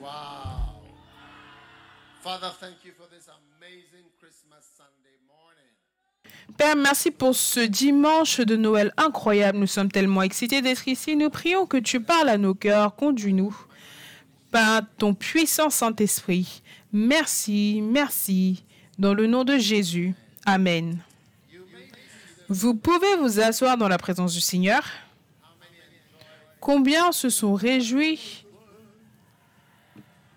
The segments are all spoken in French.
Wow. Father, thank you for this amazing Christmas Sunday morning. Père, merci pour ce dimanche de Noël incroyable. Nous sommes tellement excités d'être ici. Nous prions que tu parles à nos cœurs. Conduis-nous par ton puissant Saint-Esprit. Merci, merci. Dans le nom de Jésus. Amen. Vous pouvez vous asseoir dans la présence du Seigneur. Combien se sont réjouis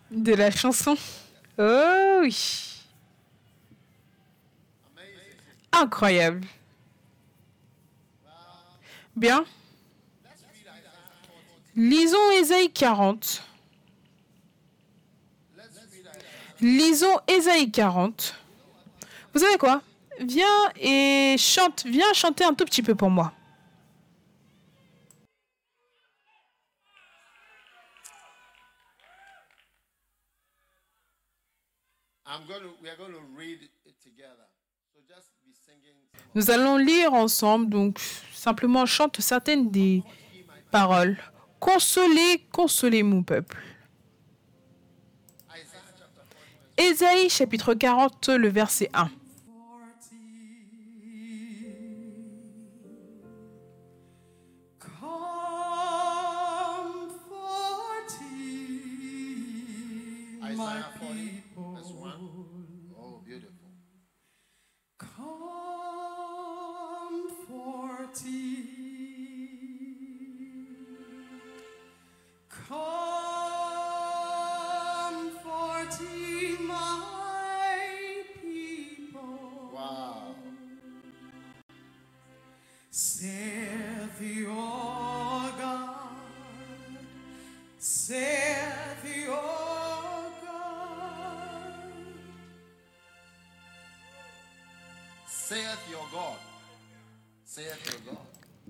de la chanson? Oh oui. Incroyable. Bien. Lisons Ésaïe 40. Lisons Ésaïe 40. Vous savez quoi? Viens et chante. Viens chanter un tout petit peu pour moi. Nous allons lire ensemble, donc simplement chante certaines des paroles. Consolez, consolez mon peuple. Isaiah chapter 40. Ésaïe chapitre 40, le verset 1.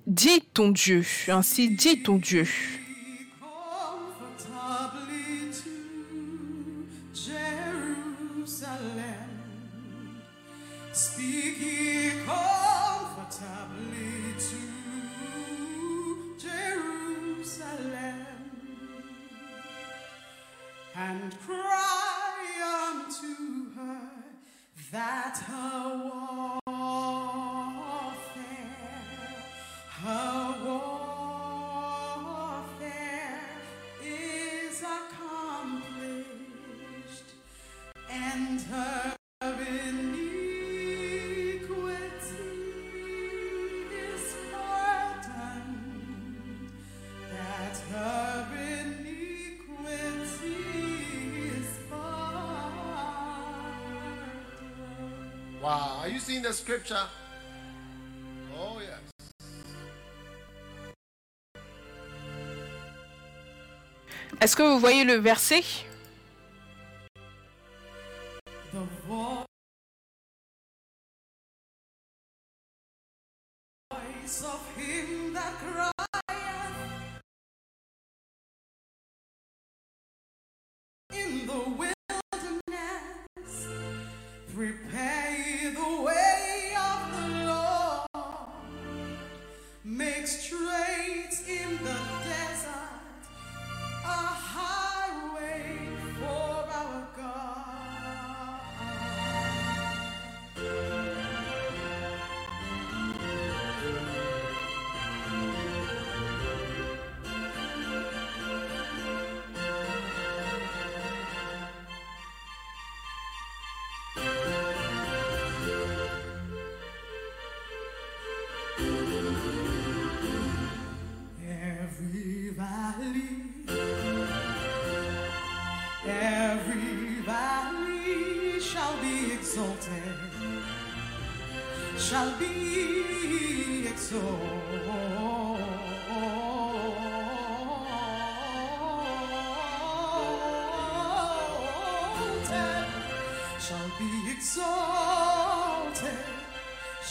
Dis ton Dieu, ainsi dit ton Dieu. Scripture? Oh, yes. Est-ce que vous voyez le verset?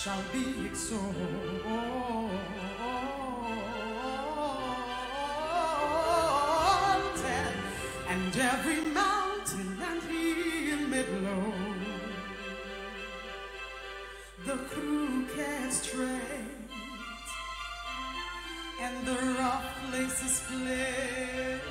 Shall be exalted, and every mountain and hill made low. The crooked straight, and the rough places play.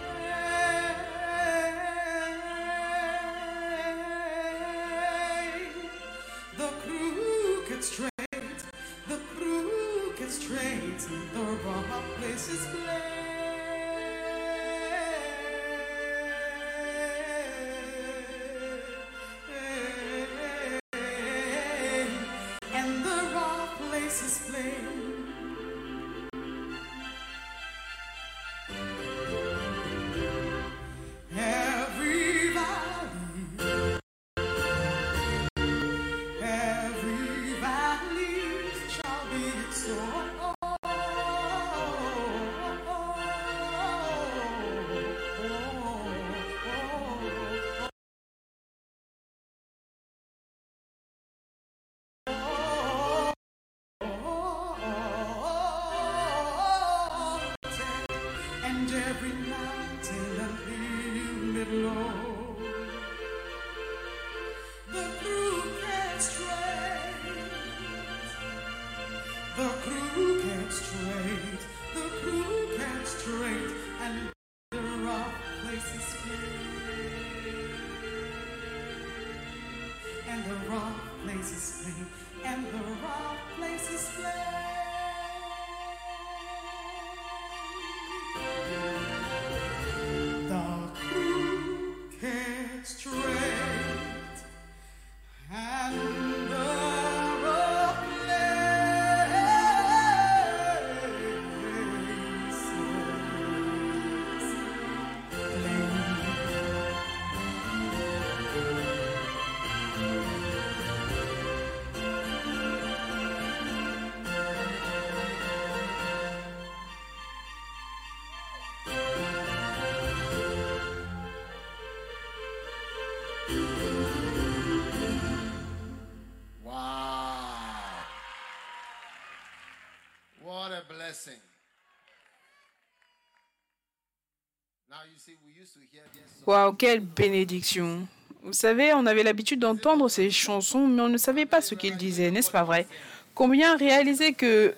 Waouh, quelle bénédiction. Vous savez, on avait l'habitude d'entendre ces chansons, mais on ne savait pas ce qu'ils disaient, n'est-ce pas vrai? Combien réalisaient que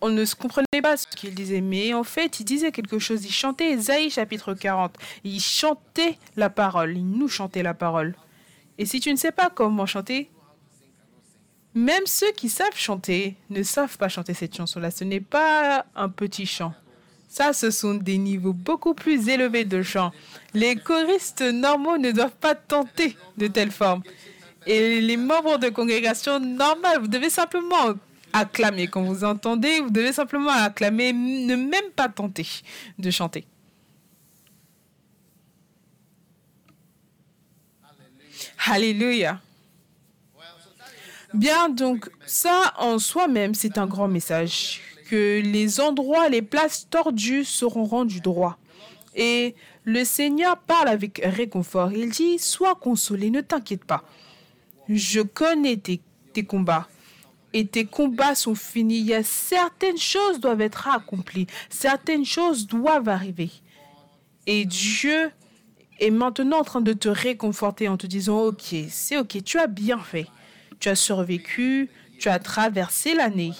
on ne comprenait pas ce qu'ils disaient, mais en fait, ils disaient quelque chose. Ils chantaient Ésaïe chapitre 40. Ils chantaient la parole. Ils nous chantaient la parole. Et si tu ne sais pas comment chanter, même ceux qui savent chanter ne savent pas chanter cette chanson-là. Ce n'est pas un petit chant. Ça, ce sont des niveaux beaucoup plus élevés de chant. Les choristes normaux ne doivent pas tenter de telle forme. Et les membres de congrégation normale, vous devez simplement acclamer. Quand vous entendez, vous devez simplement acclamer, ne même pas tenter de chanter. Alléluia. Bien, donc ça en soi-même, c'est un grand message. Que les endroits, les places tordues seront rendus droits. Et le Seigneur parle avec réconfort. Il dit, sois consolé, ne t'inquiète pas. Je connais tes, combats. Et tes combats sont finis. Il y a certaines choses doivent être accomplies. Certaines choses doivent arriver. Et Dieu est maintenant en train de te réconforter en te disant, OK, c'est OK, tu as bien fait. Tu as survécu, tu as traversé l'année.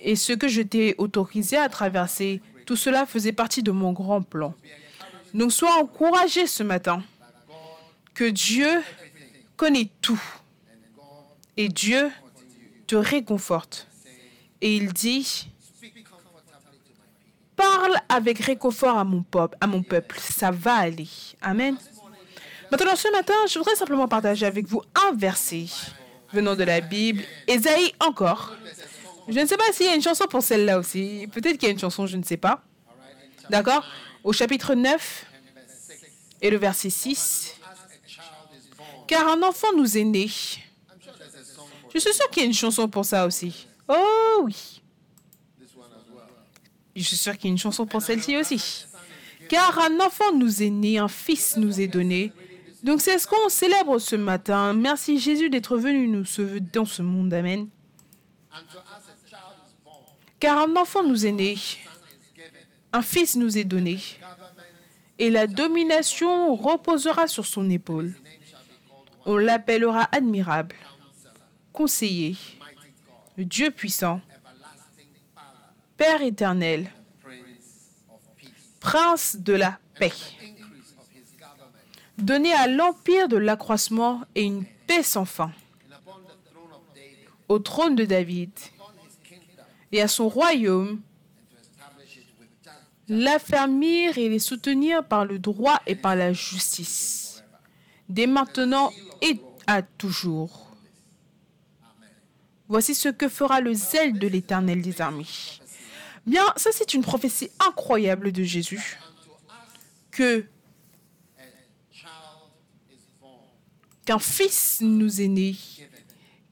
Et ce que je t'ai autorisé à traverser, tout cela faisait partie de mon grand plan. Donc sois encouragé ce matin que Dieu connaît tout. Et Dieu te réconforte. Et il dit, parle avec réconfort à mon peuple. Ça va aller. Amen. Maintenant, ce matin, je voudrais simplement partager avec vous un verset venant de la Bible, Ésaïe encore. Je ne sais pas s'il y a une chanson pour celle-là aussi. Peut-être qu'il y a une chanson, je ne sais pas. D'accord Au chapitre 9 et le verset 6. Car un enfant nous est né. Je suis sûre qu'il y a une chanson pour ça aussi. Oh oui. Je suis sûre qu'il y a une chanson pour celle-ci aussi. Car un enfant nous est né, un fils nous est donné. Donc c'est ce qu'on célèbre ce matin. Merci Jésus d'être venu nous sauver dans ce monde. Amen. Car un enfant nous est né, un fils nous est donné, et la domination reposera sur son épaule. On l'appellera admirable, conseiller, Dieu puissant, Père éternel, Prince de la paix. Donnez à l'empire de l'accroissement et une paix sans fin au trône de David et à son royaume, l'affermir et les soutenir par le droit et par la justice, dès maintenant et à toujours. Voici ce que fera le zèle de l'Éternel des armées. Bien, ça c'est une prophétie incroyable de Jésus, que qu'un fils nous est né,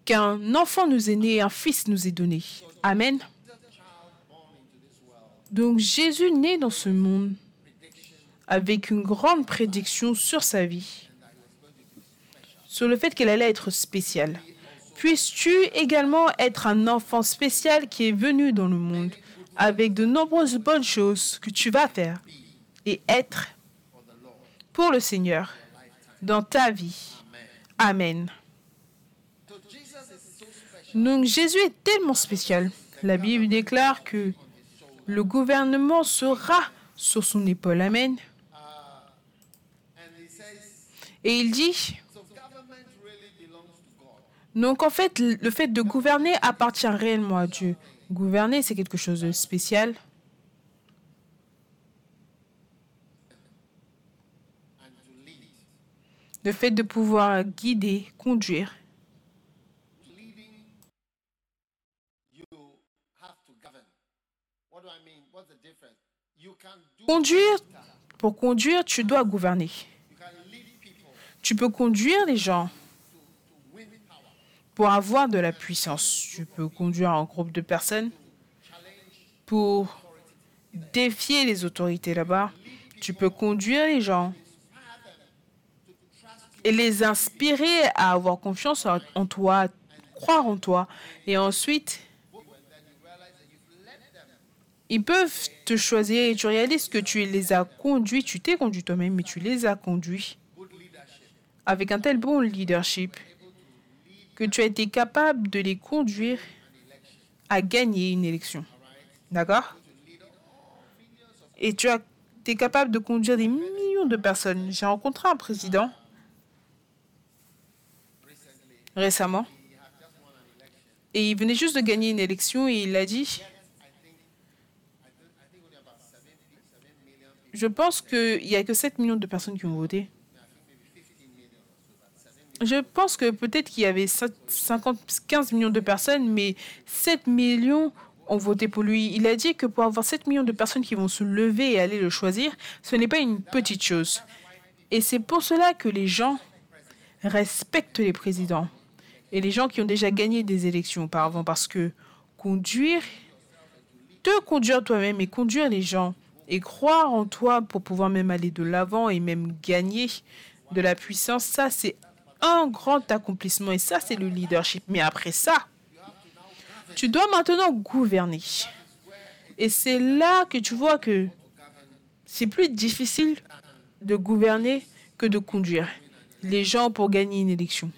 qu'un enfant nous est né un fils nous est donné. Amen. Donc Jésus naît dans ce monde avec une grande prédiction sur sa vie, sur le fait qu'elle allait être spéciale. Puisses-tu également être un enfant spécial qui est venu dans le monde avec de nombreuses bonnes choses que tu vas faire et être pour le Seigneur dans ta vie. Amen. Donc Jésus est tellement spécial. La Bible déclare que le gouvernement sera sur son épaule. Amen. Et il dit, donc en fait, le fait de gouverner appartient réellement à Dieu. Gouverner, c'est quelque chose de spécial. Le fait de pouvoir guider, conduire. Conduire, pour conduire, tu dois gouverner. Tu peux conduire les gens pour avoir de la puissance. Tu peux conduire un groupe de personnes pour défier les autorités là-bas. Tu peux conduire les gens et les inspirer à avoir confiance en toi, croire en toi. Et ensuite, ils peuvent te choisir et tu réalises que tu les as conduits, tu t'es conduit toi-même, mais tu les as conduits avec un tel bon leadership que tu as été capable de les conduire à gagner une élection. D'accord? Et tu as été capable de conduire des millions de personnes. J'ai rencontré un président récemment. Et il venait juste de gagner une élection et il a dit, je pense qu'il n'y a que 7 millions de personnes qui ont voté. Je pense que peut-être qu'il y avait 50, 15 millions de personnes, mais 7 millions ont voté pour lui. Il a dit que pour avoir 7 millions de personnes qui vont se lever et aller le choisir, ce n'est pas une petite chose. Et c'est pour cela que les gens respectent les présidents et les gens qui ont déjà gagné des élections auparavant, parce que conduire, te conduire toi-même et conduire les gens et croire en toi pour pouvoir même aller de l'avant et même gagner de la puissance, ça c'est un grand accomplissement et ça c'est le leadership. Mais après ça, tu dois maintenant gouverner. Et c'est là que tu vois que c'est plus difficile de gouverner que de conduire les gens pour gagner une élection.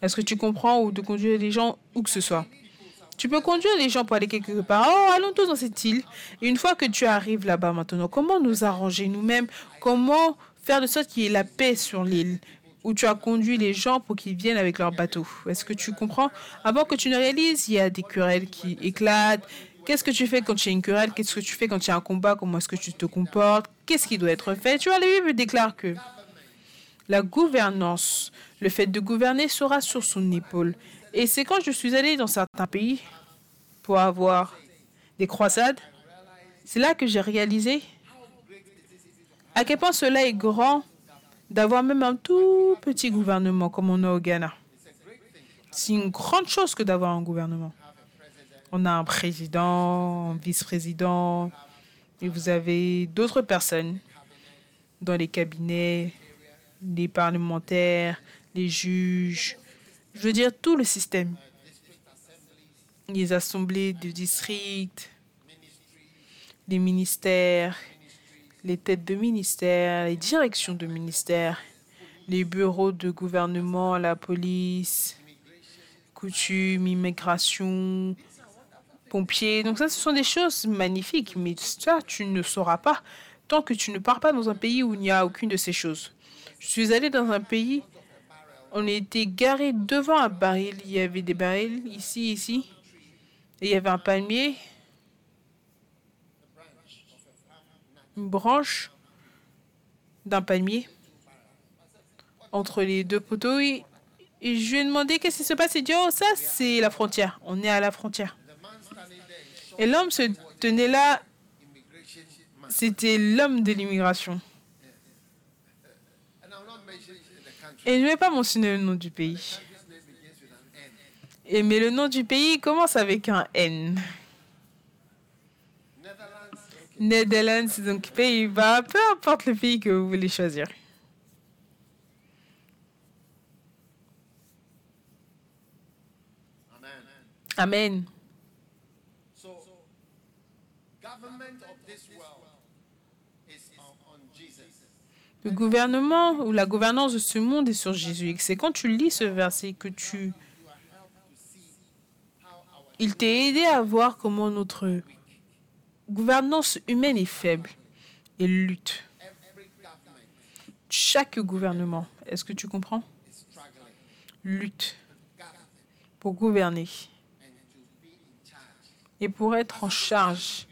Est-ce que tu comprends ou de conduire les gens où que ce soit? Tu peux conduire les gens pour aller quelque part. Oh, allons tous dans cette île. Une fois que tu arrives là-bas maintenant, comment nous arranger nous-mêmes? Comment faire de sorte qu'il y ait la paix sur l'île où tu as conduit les gens pour qu'ils viennent avec leur bateau? Est-ce que tu comprends? Avant que tu ne réalises, il y a des querelles qui éclatent. Qu'est-ce que tu fais quand il y a une querelle? Qu'est-ce que tu fais quand il y a un combat? Comment est-ce que tu te comportes? Qu'est-ce qui doit être fait? Tu vois, la Bible déclare que la gouvernance, le fait de gouverner sera sur son épaule. Et c'est quand je suis allée dans certains pays pour avoir des croisades, c'est là que j'ai réalisé à quel point cela est grand d'avoir même un tout petit gouvernement comme on a au Ghana. C'est une grande chose que d'avoir un gouvernement. On a un président, un vice-président, et vous avez d'autres personnes dans les cabinets, les parlementaires, les juges, je veux dire tout le système. Les assemblées de district, les ministères, les têtes de ministères, les directions de ministères, les bureaux de gouvernement, la police, coutumes, immigration. pompiers. Donc ça, ce sont des choses magnifiques, mais ça, tu ne sauras pas tant que tu ne pars pas dans un pays où il n'y a aucune de ces choses. Je suis allé dans un pays, on était garé devant un baril. Il y avait des barils ici, ici. Et il y avait un palmier, une branche d'un palmier entre les deux poteaux. Et, je lui ai demandé qu'est-ce qui se passe. Il dit, oh, ça, c'est la frontière. On est à la frontière. Et l'homme se tenait là. C'était l'homme de l'immigration. Et je ne vais pas mentionner le nom du pays. Mais le nom du pays commence avec un N. Netherlands, donc Pays-Bas, peu importe le pays que vous voulez choisir. Amen. Amen. So, government of this world is on, on Jesus. Le gouvernement ou la gouvernance de ce monde est sur Jésus. C'est quand tu lis ce verset que tu... Il t'est aidé à voir comment notre gouvernance humaine est faible et lutte. Chaque gouvernement, est-ce que tu comprends? Lutte pour gouverner et pour être en charge.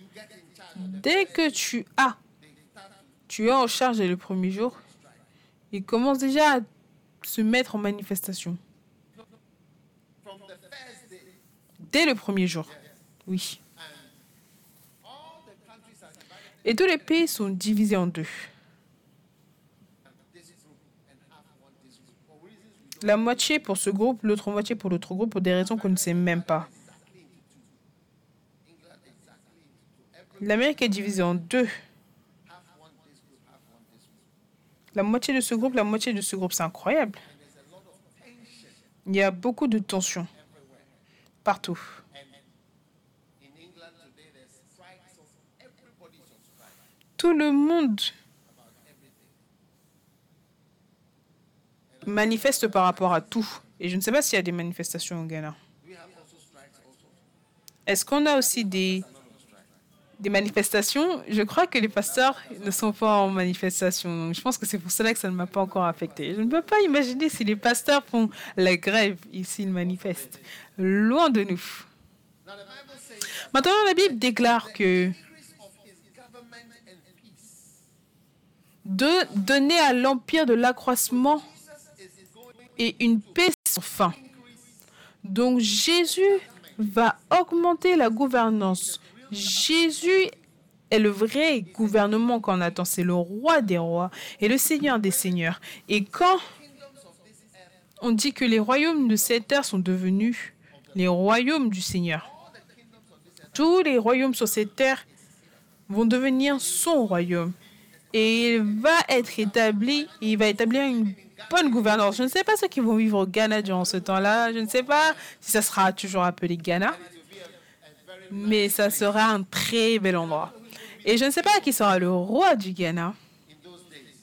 Dès que tu as, tu es en charge dès le premier jour, ils commencent déjà à se mettre en manifestation. Dès le premier jour. Oui. Et tous les pays sont divisés en deux. La moitié pour ce groupe, l'autre moitié pour l'autre groupe, pour des raisons qu'on ne sait même pas. L'Amérique est divisée en deux. La moitié de ce groupe, la moitié de ce groupe, c'est incroyable. Il y a beaucoup de tensions partout. Tout le monde manifeste par rapport à tout. Et je ne sais pas s'il y a des manifestations au Ghana. Est-ce qu'on a aussi des, des manifestations Je crois que les pasteurs ne sont pas en manifestation. Je pense que c'est pour cela que ça ne m'a pas encore affecté. Je ne peux pas imaginer si les pasteurs font la grève et s'ils manifestent. Loin de nous. Maintenant, la Bible déclare que de donner à l'empire de l'accroissement et une paix sans fin. Donc Jésus va augmenter la gouvernance. Jésus est le vrai gouvernement qu'on attend. C'est le roi des rois et le seigneur des seigneurs. Et quand on dit que les royaumes de cette terre sont devenus les royaumes du Seigneur, tous les royaumes sur cette terre vont devenir son royaume. Et il va être établi, il va établir une bonne gouvernance. Je ne sais pas ceux qui vont vivre au Ghana durant ce temps-là. Je ne sais pas si ça sera toujours appelé Ghana, mais ça sera un très bel endroit. Et je ne sais pas qui sera le roi du Ghana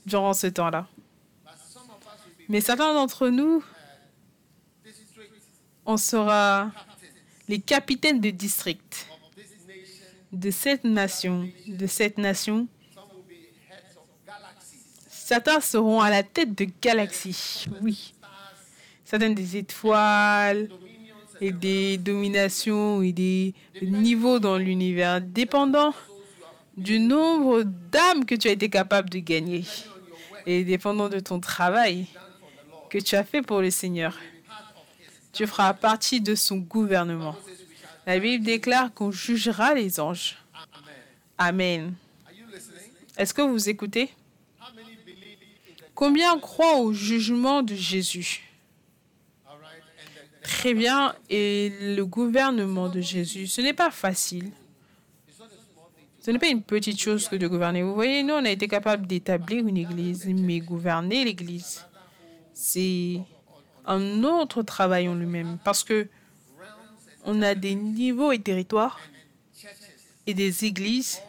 durant ce temps-là. Mais certains d'entre nous, on sera les capitaines de district de cette nation, de cette nation. Certains seront à la tête de galaxies. Oui. Certaines des étoiles et des dominations et des niveaux dans l'univers, dépendant du nombre d'âmes que tu as été capable de gagner et dépendant de ton travail que tu as fait pour le Seigneur. Tu feras partie de son gouvernement. La Bible déclare qu'on jugera les anges. Amen. Est-ce que vous écoutez? Combien croient au jugement de Jésus? Très bien. Et le gouvernement de Jésus, ce n'est pas facile. Ce n'est pas une petite chose que de gouverner. Vous voyez, nous, on a été capable d'établir une église, mais gouverner l'église, c'est un autre travail en lui-même. Parce que on a des niveaux et territoires et des églises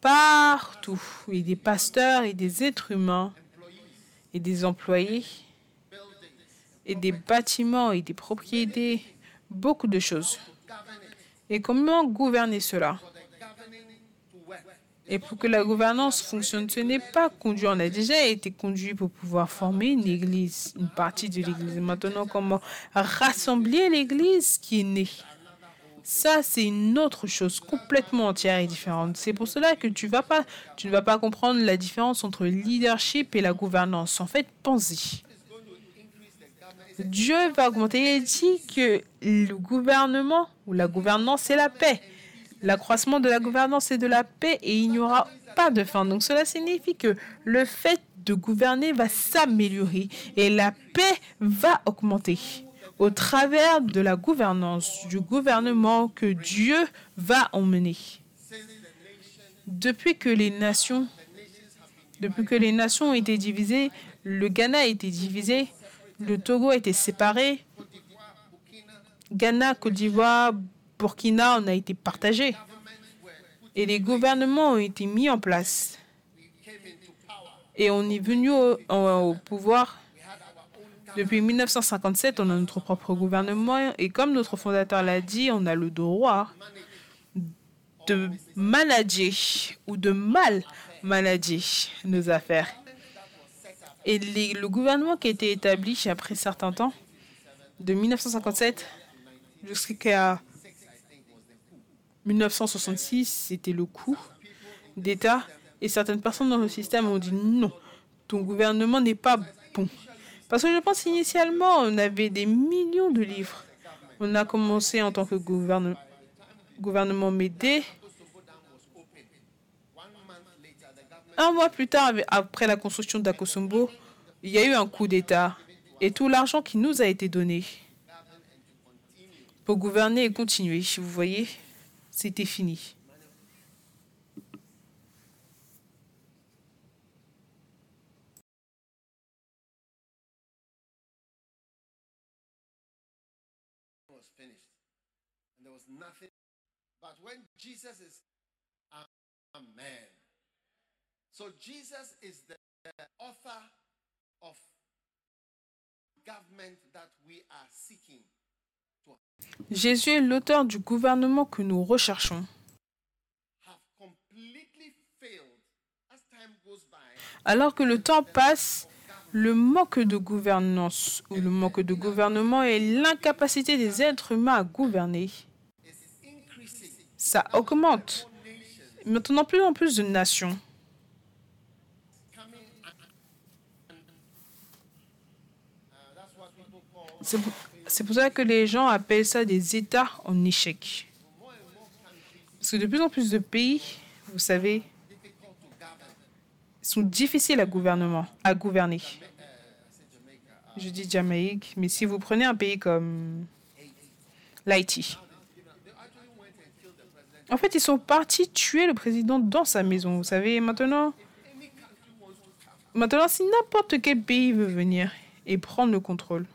partout, et des pasteurs et des êtres humains et des employés et des bâtiments et des propriétés, beaucoup de choses. Et comment gouverner cela? Et pour que la gouvernance fonctionne, ce n'est pas conduit. On a déjà été conduit pour pouvoir former une église, une partie de l'église. Maintenant, comment rassembler l'église qui est née? Ça, c'est une autre chose complètement entière et différente. C'est pour cela que tu, ne vas pas comprendre la différence entre le leadership et la gouvernance. En fait, pense-y. Dieu va augmenter. Il dit que le gouvernement ou la gouvernance, c'est la paix. L'accroissement de la gouvernance et de la paix et il n'y aura pas de fin. Donc cela signifie que le fait de gouverner va s'améliorer et la paix va augmenter au travers de la gouvernance, du gouvernement que Dieu va emmener. Depuis que les nations, depuis que les nations ont été divisées, le Ghana a été divisé, le Togo a été séparé, Ghana, Côte d'Ivoire, Burkina, on a été partagé. Et les gouvernements ont été mis en place. Et on est venu au, au- pouvoir. Depuis 1957, on a notre propre gouvernement. Et comme notre fondateur l'a dit, on a le droit de manager ou de mal manager nos affaires. Et les- le gouvernement qui a été établi après certains temps, de 1957 jusqu'à 1966, c'était le coup d'État. Et certaines personnes dans le système ont dit non, ton gouvernement n'est pas bon. Parce que je pense initialement, on avait des millions de livres. On a commencé en tant que gouverne- gouvernement Médé. Un mois plus tard, après la construction d'Akosombo, il y a eu un coup d'État. Et tout l'argent qui nous a été donné pour gouverner et continuer, vous voyez, c'était fini. So Jesus is the, the author of government that we are seeking. Jésus est l'auteur du gouvernement que nous recherchons. Alors que le temps passe, le manque de gouvernance ou le manque de gouvernement et l'incapacité des êtres humains à gouverner, ça augmente. Maintenant, plus en plus de nations C'est pour- ça que les gens appellent ça des États en échec. Parce que de plus en plus de pays, vous savez, sont difficiles à gouverner. Je dis Jamaïque, mais si vous prenez un pays comme l'Haïti, en fait, ils sont partis tuer le président dans sa maison. Vous savez, maintenant, maintenant si n'importe quel pays veut venir et prendre le contrôle,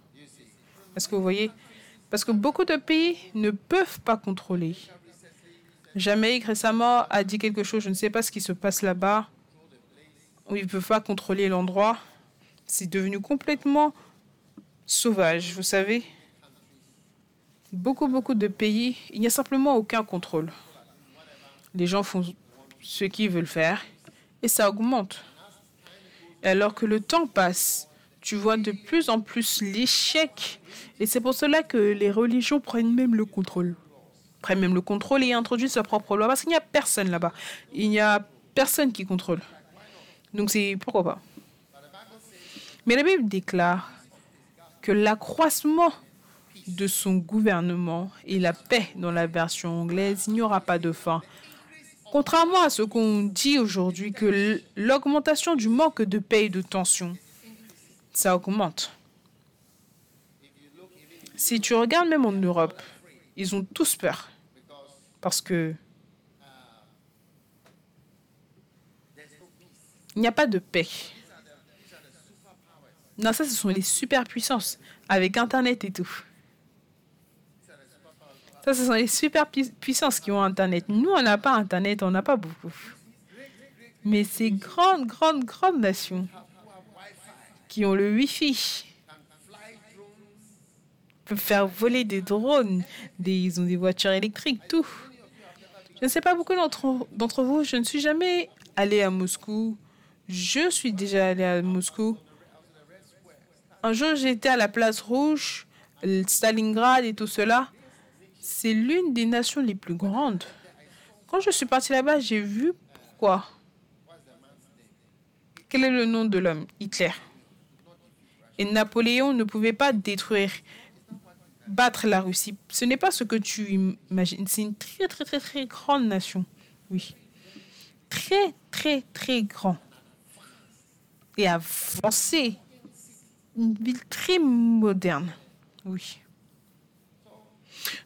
est-ce que vous voyez Parce que beaucoup de pays ne peuvent pas contrôler. Jamaïque récemment a dit quelque chose, je ne sais pas ce qui se passe là-bas, où ils ne peuvent pas contrôler l'endroit. C'est devenu complètement sauvage, vous savez. Beaucoup, beaucoup de pays, il n'y a simplement aucun contrôle. Les gens font ce qu'ils veulent faire et ça augmente. Et alors que le temps passe, tu vois de plus en plus l'échec. Et c'est pour cela que les religions prennent même le contrôle. Prennent même le contrôle et introduisent leur propre loi. Parce qu'il n'y a personne là-bas. Il n'y a personne qui contrôle. Donc c'est pourquoi pas. Mais la Bible déclare que l'accroissement de son gouvernement et la paix dans la version anglaise, il n'y aura pas de fin. Contrairement à ce qu'on dit aujourd'hui, que l'augmentation du manque de paix et de tension, ça augmente. Si tu regardes même en Europe, ils ont tous peur. Parce que il n'y a pas de paix. Non, ça, ce sont les superpuissances, avec Internet et tout. Ça, ce sont les superpuissances qui ont Internet. Nous, on n'a pas Internet, on n'a pas beaucoup. Mais ces grandes, grandes, grandes nations qui ont le Wi-Fi, peuvent faire voler des drones, des, ils ont des voitures électriques, tout. Je ne sais pas beaucoup d'entre vous, je ne suis jamais allé à Moscou. Je suis déjà allé à Moscou. Un jour, j'étais à la place rouge, Stalingrad et tout cela. C'est l'une des nations les plus grandes. Quand je suis partie là-bas, j'ai vu pourquoi. Quel est le nom de l'homme? Hitler. Et Napoléon ne pouvait pas détruire, battre la Russie. Ce n'est pas ce que tu imagines. C'est une très, très, très, très grande nation. Oui. Très, très, très grand. Et avancé. Une ville très moderne. Oui.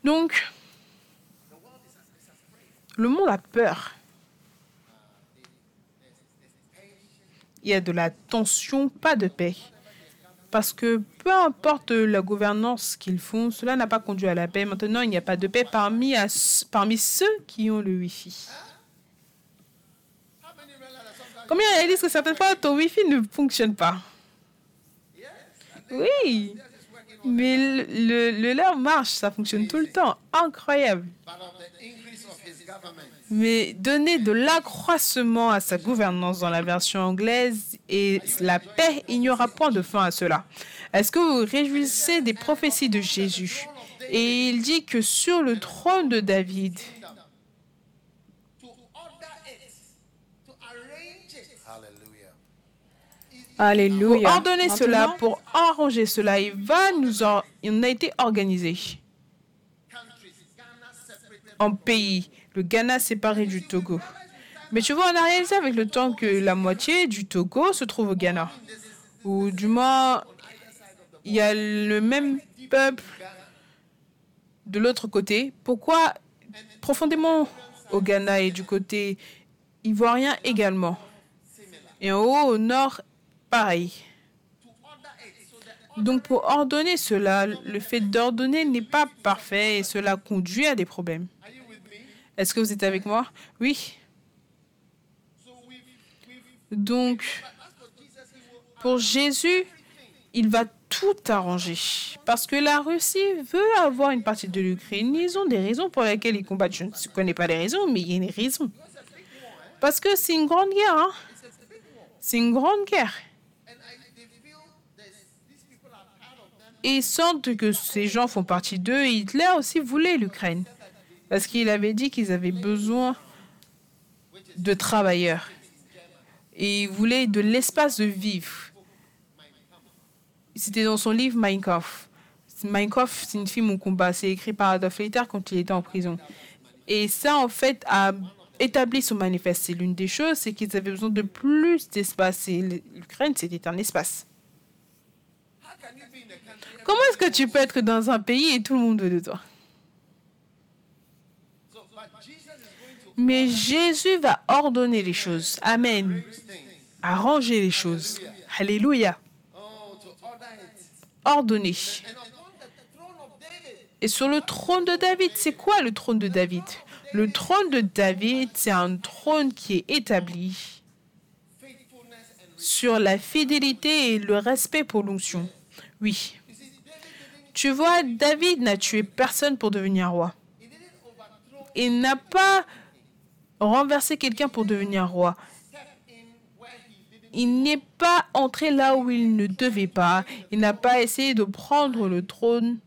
Donc, le monde a peur. Il y a de la tension, pas de paix. Parce que peu importe la gouvernance qu'ils font, cela n'a pas conduit à la paix. Maintenant, il n'y a pas de paix parmi, parmi ceux qui ont le Wi-Fi. Combien réalisent que certaines fois, ton Wi-Fi ne fonctionne pas? Oui, mais le leur marche, ça fonctionne tout le temps. Incroyable. Mais donner de l'accroissement à sa gouvernance dans la version anglaise et la paix, il n'y aura point de fin à cela. Est-ce que vous réjouissez des prophéties de Jésus? Et il dit que sur le trône de David. Hallelujah. pour Alléluia. ordonner cela, pour arranger cela, il va nous en, il a été organisé en pays. Le Ghana séparé du Togo. Mais tu vois, on a réalisé avec le temps que la moitié du Togo se trouve au Ghana. Ou du moins, il y a le même peuple de l'autre côté. Pourquoi profondément au Ghana et du côté ivoirien également? Et en haut, au nord, pareil. Donc pour ordonner cela, le fait d'ordonner n'est pas parfait et cela conduit à des problèmes. Est-ce que vous êtes avec moi? Oui. Donc, pour Jésus, il va tout arranger. Parce que la Russie veut avoir une partie de l'Ukraine. Ils ont des raisons pour lesquelles ils combattent. Je ne connais pas les raisons, mais il y a une raison. Parce que c'est une grande guerre. hein. C'est une grande guerre. Et ils sentent que ces gens font partie d'eux. Hitler aussi voulait l'Ukraine. Parce qu'il avait dit qu'ils avaient besoin de travailleurs. Et il voulait de l'espace de vivre. C'était dans son livre Mein Kampf. Film au combat. C'est écrit par Adolf Hitler quand il était en prison. Et ça, en fait, a établi son manifeste. C'est l'une des choses, c'est qu'ils avaient besoin de plus d'espace. Et l'Ukraine, c'était un espace. Comment est-ce que tu peux être dans un pays et tout le monde veut de toi So, but Jesus is going to Mais Jésus va ordonner les choses. Amen. Arranger les choses. Alléluia. Ordonner. Et sur le trône de David, c'est quoi le trône de David? Le trône de David, c'est un trône qui est établi sur la fidélité et le respect pour l'onction. Oui. Tu vois, David n'a tué personne pour devenir roi. Il n'a pas renversé quelqu'un pour devenir roi. Il n'est pas entré là où il ne devait pas. Il n'a pas essayé de prendre le trône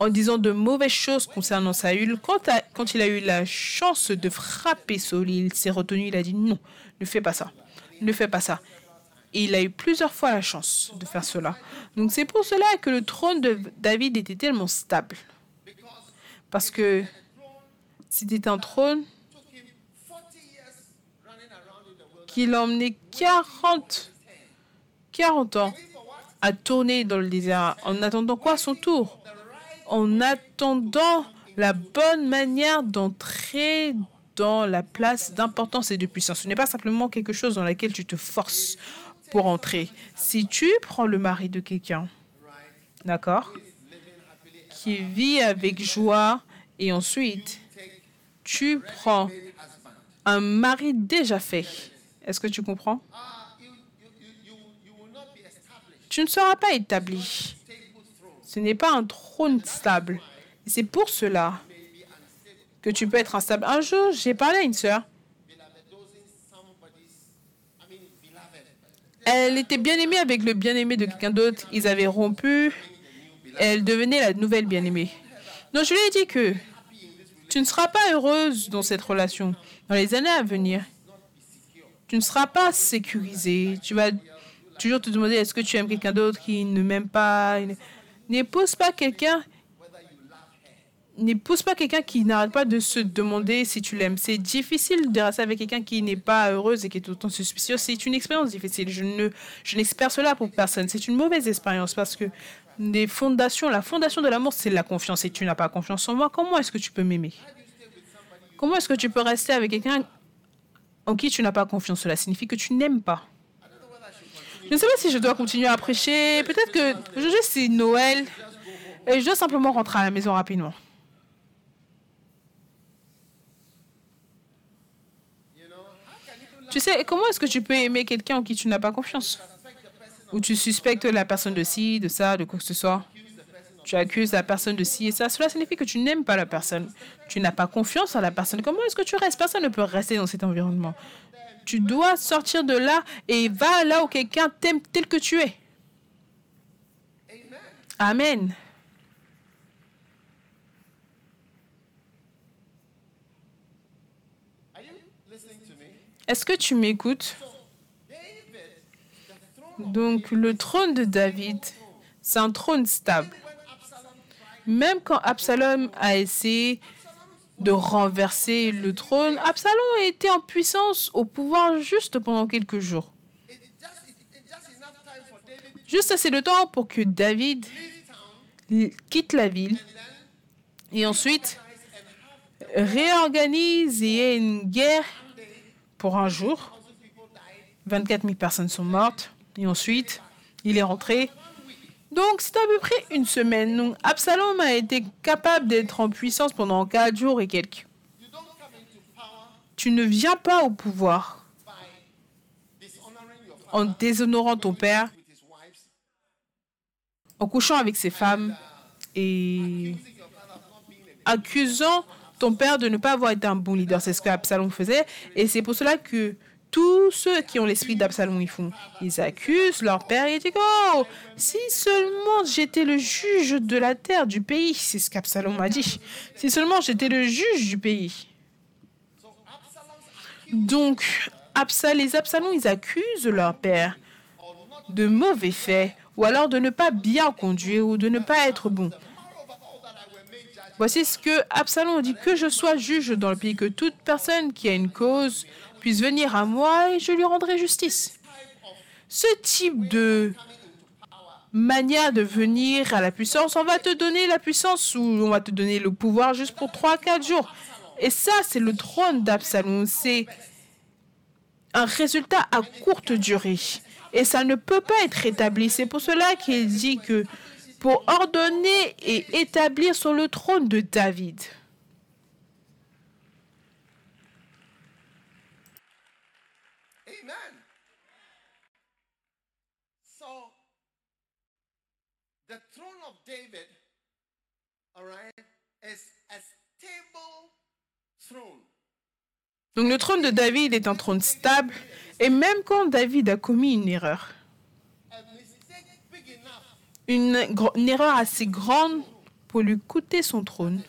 en disant de mauvaises choses concernant Saül. Quand il a eu la chance de frapper Saul, il s'est retenu, il a dit non, ne fais pas ça, ne fais pas ça. Et il a eu plusieurs fois la chance de faire cela. Donc c'est pour cela que le trône de David était tellement stable. Parce que c'était un trône Took him 40 years running around in the world. qui l'a emmené 40, 40 ans à tourner dans le désert. En attendant quoi? Son tour. En attendant la bonne manière d'entrer dans la place d'importance et de puissance. Ce n'est pas simplement quelque chose dans laquelle tu te forces pour entrer. Si tu prends le mari de quelqu'un, d'accord, qui vit avec joie, et ensuite tu prends un mari déjà fait. Est-ce que tu comprends? Tu ne seras pas établi. Ce n'est pas un trône stable. C'est pour cela que tu peux être instable. Un jour, j'ai parlé à une sœur. Elle était bien aimée avec le bien-aimé de quelqu'un d'autre. Ils avaient rompu. Elle devenait la nouvelle bien-aimée. Donc je lui ai dit que tu ne seras pas heureuse dans cette relation. Dans les années à venir, tu ne seras pas sécurisée. Tu vas toujours te demander est-ce que tu aimes quelqu'un d'autre qui ne m'aime pas? N'épouse pas quelqu'un. N'épouse pas quelqu'un qui n'arrête pas de se demander si tu l'aimes. C'est difficile de rester avec quelqu'un qui n'est pas heureuse et qui est tout le suspicieux. C'est une expérience difficile. Je ne, je n'espère cela pour personne. C'est une mauvaise expérience parce que les fondations, la fondation de l'amour, c'est la confiance. Et tu n'as pas confiance en moi. Comment est-ce que tu peux m'aimer? Comment est-ce que tu peux rester avec quelqu'un en qui tu n'as pas confiance? Cela signifie que tu n'aimes pas. Je ne sais pas si je dois continuer à prêcher. Peut-être que aujourd'hui c'est Noël et je dois simplement rentrer à la maison rapidement. Tu sais, comment est-ce que tu peux aimer quelqu'un en qui tu n'as pas confiance? Ou tu suspectes la personne de ci, de ça, de quoi que ce soit Tu accuses la personne de ci et ça. Cela signifie que tu n'aimes pas la personne. Tu n'as pas confiance en la personne. Comment est-ce que tu restes? Personne ne peut rester dans cet environnement. Tu dois sortir de là et va là où quelqu'un t'aime tel que tu es. Amen. Est-ce que tu m'écoutes? Donc le trône de David, c'est un trône stable. Même quand Absalom a essayé de renverser le trône, Absalom était en puissance au pouvoir juste pendant quelques jours. Juste assez de temps pour que David quitte la ville et ensuite réorganise et ait une guerre pour un jour. 24 000 personnes sont mortes et ensuite il est rentré. Donc c'est à peu près une semaine. Absalom a été capable d'être en puissance pendant 4 jours et quelques. Tu ne viens pas au pouvoir en déshonorant ton père, en couchant avec ses femmes et accusant ton père de ne pas avoir été un bon leader. C'est ce qu'Absalom faisait. Et c'est pour cela que tous ceux qui ont l'esprit d'Absalom, ils font. Ils accusent leur père et ils disent Oh, si seulement j'étais le juge de la terre, du pays. C'est ce qu'Absalom a dit. Si seulement j'étais le juge du pays. Donc, Absal, les Absalons, ils accusent leur père de mauvais faits ou alors de ne pas bien conduire ou de ne pas être bon. Voici ce que Absalom dit que je sois juge dans le pays, que toute personne qui a une cause puisse venir à moi et je lui rendrai justice. Ce type de manière de venir à la puissance, on va te donner la puissance ou on va te donner le pouvoir juste pour 3-4 jours. Et ça, c'est le trône d'Absalom. C'est un résultat à courte durée. Et ça ne peut pas être établi. C'est pour cela qu'il dit que pour ordonner et établir sur le trône de David. Amen. So, the throne of David. Donc le trône de David est un trône stable. Et même quand David a commis une erreur, une, une erreur assez grande pour lui coûter son trône,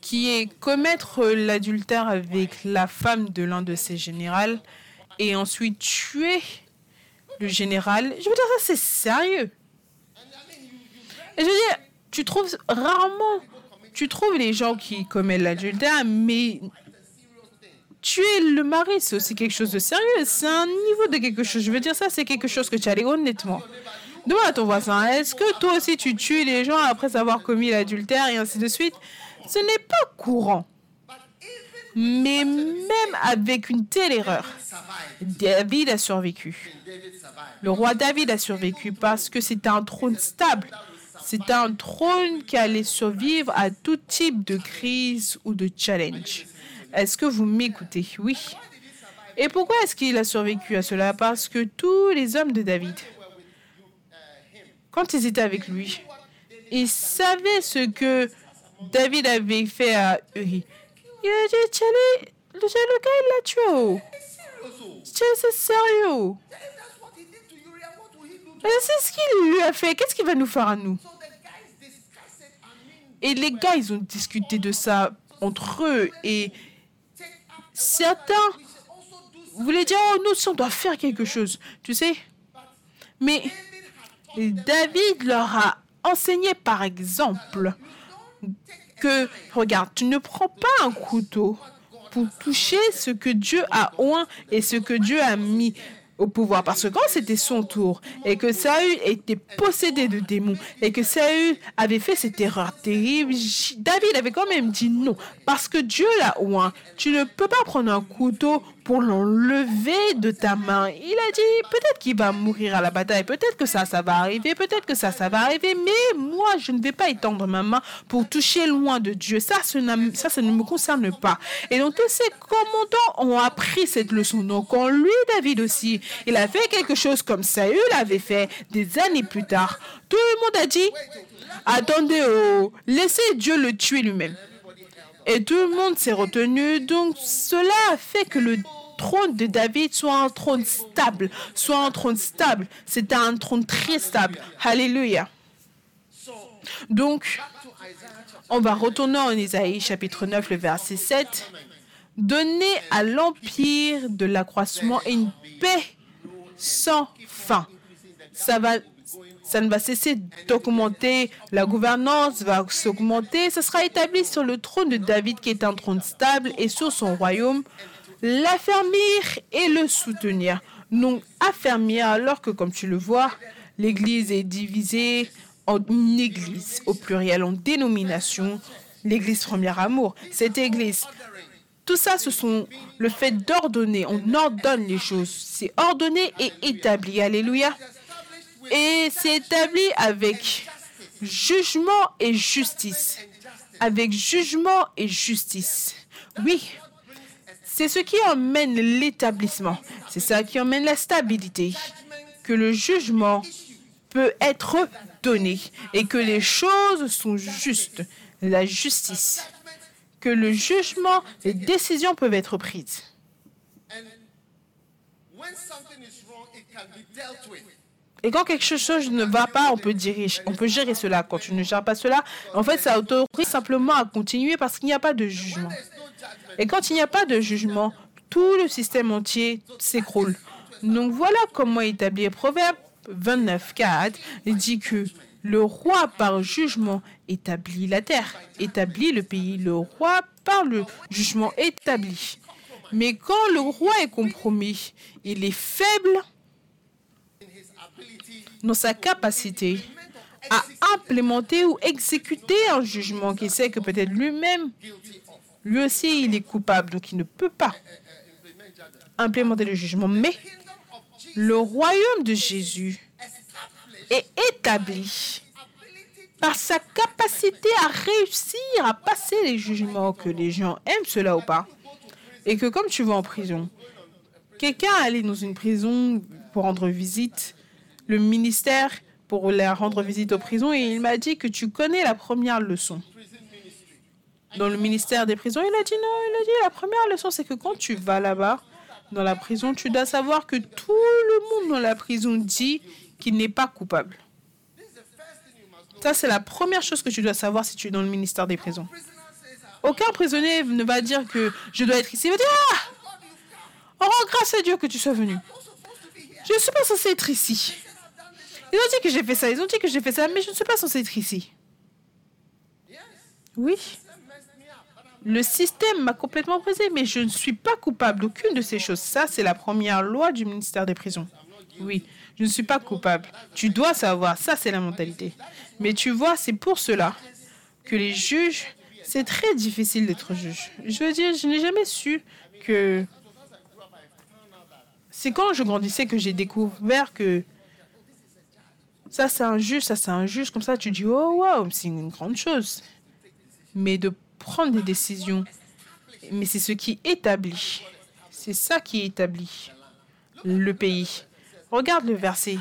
qui est commettre l'adultère avec la femme de l'un de ses généraux et ensuite tuer le général. Je veux dire, ça c'est sérieux. Et je veux dire, tu trouves rarement, tu trouves les gens qui commettent l'adultère, mais tuer le mari, c'est aussi quelque chose de sérieux. C'est un niveau de quelque chose. Je veux dire, ça, c'est quelque chose que tu allais honnêtement. Demande à ton voisin, est-ce que toi aussi tu tues les gens après avoir commis l'adultère et ainsi de suite? Ce n'est pas courant. Mais avec une telle erreur. David a survécu. Le roi David a survécu parce que c'est un trône stable. C'est un trône qui allait survivre à tout type de crise ou de challenge. Est-ce que vous m'écoutez? Oui. Et pourquoi est-ce qu'il a survécu à cela? Parce que tous les hommes de David, quand ils étaient avec lui, ils savaient ce que David avait fait à Uri. Il a dit, Tiens, le, gars, il l'a tué. oh. C'est sérieux. C'est ce qu'il lui a fait. Qu'est-ce qu'il va nous faire à nous? Et les gars, ils ont discuté de ça entre eux. Et certains voulaient dire, oh, nous aussi, on doit faire quelque chose. Tu sais Mais David leur a enseigné, par exemple, que, regarde, tu ne prends pas un couteau toucher ce que Dieu a oint et ce que Dieu a mis au pouvoir. Parce que quand c'était son tour et que Saül était possédé de démons et que Saül avait fait cette erreur terrible, David avait quand même dit non. Parce que Dieu l'a oint. Tu ne peux pas prendre un couteau pour l'enlever de ta main. Il a dit peut-être qu'il va mourir à la bataille, peut-être que ça, ça va arriver, peut-être que ça, ça va arriver, mais moi, je ne vais pas étendre ma main pour toucher loin de Dieu. Ça, ça, ne me concerne pas. Et donc, tous ces commandants ont appris cette leçon. Donc, en lui, David aussi, il a fait quelque chose comme Saül avait fait des années plus tard. Tout le monde a dit, attendez, oh, laissez Dieu le tuer lui-même. Et tout le monde s'est retenu. Donc cela a fait que le trône de David soit un trône stable. Soit un trône stable. C'était un trône très stable. Alléluia. Donc, on va retourner en Isaïe chapitre 9, le verset 7. Donner à l'empire de l'accroissement une paix sans fin. Ça va ça ne va cesser d'augmenter, la gouvernance va s'augmenter, ce sera établi sur le trône de David qui est un trône stable et sur son royaume, l'affermir et le soutenir. Donc affermir alors que comme tu le vois, l'Église est divisée en une Église au pluriel, en dénomination, l'Église premier amour. Cette Église, tout ça, ce sont le fait d'ordonner. On ordonne les choses. C'est ordonné et établi. Alléluia. Et c'est établi avec jugement et justice. Avec jugement et justice. Oui, c'est ce qui emmène l'établissement. C'est ça qui emmène la stabilité. Que le jugement peut être donné et que les choses sont justes. La justice. Que le jugement, les décisions peuvent être prises. Et quand quelque chose ne va pas, on peut diriger, on peut gérer cela. Quand tu ne gères pas cela, en fait, ça autorise simplement à continuer parce qu'il n'y a pas de jugement. Et quand il n'y a pas de jugement, tout le système entier s'écroule. Donc voilà comment établir Proverbe 29, 4 il dit que le roi par jugement établit la terre, établit le pays. Le roi par le jugement établit. Mais quand le roi est compromis, il est faible dans sa capacité à implémenter ou exécuter un jugement qu'il sait que peut-être lui-même, lui aussi, il est coupable, donc il ne peut pas implémenter le jugement. Mais le royaume de Jésus est établi par sa capacité à réussir à passer les jugements, que les gens aiment cela ou pas. Et que comme tu vas en prison, quelqu'un allait dans une prison pour rendre visite, le ministère pour la rendre visite aux prisons, et il m'a dit que tu connais la première leçon. Dans le ministère des prisons, il a dit non, il a dit la première leçon, c'est que quand tu vas là-bas, dans la prison, tu dois savoir que tout le monde dans la prison dit qu'il n'est pas coupable. Ça, c'est la première chose que tu dois savoir si tu es dans le ministère des prisons. Aucun prisonnier ne va dire que je dois être ici. Il va dire Ah Oh, grâce à Dieu que tu sois venu. Je ne suis pas censé être ici. Ils ont dit que j'ai fait ça, ils ont dit que j'ai fait ça, mais je ne suis pas censé être ici. Oui. Le système m'a complètement brisé, mais je ne suis pas coupable d'aucune de ces choses. Ça, c'est la première loi du ministère des prisons. Oui, je ne suis pas coupable. Tu dois savoir, ça, c'est la mentalité. Mais tu vois, c'est pour cela que les juges, c'est très difficile d'être juge. Je veux dire, je n'ai jamais su que... C'est quand je grandissais que j'ai découvert que ça, c'est un juge, ça, c'est un juge. Comme ça, tu dis, oh, wow, c'est une grande chose. Mais de prendre des décisions, mais c'est ce qui établit. C'est ça qui établit le pays. Regarde le verset.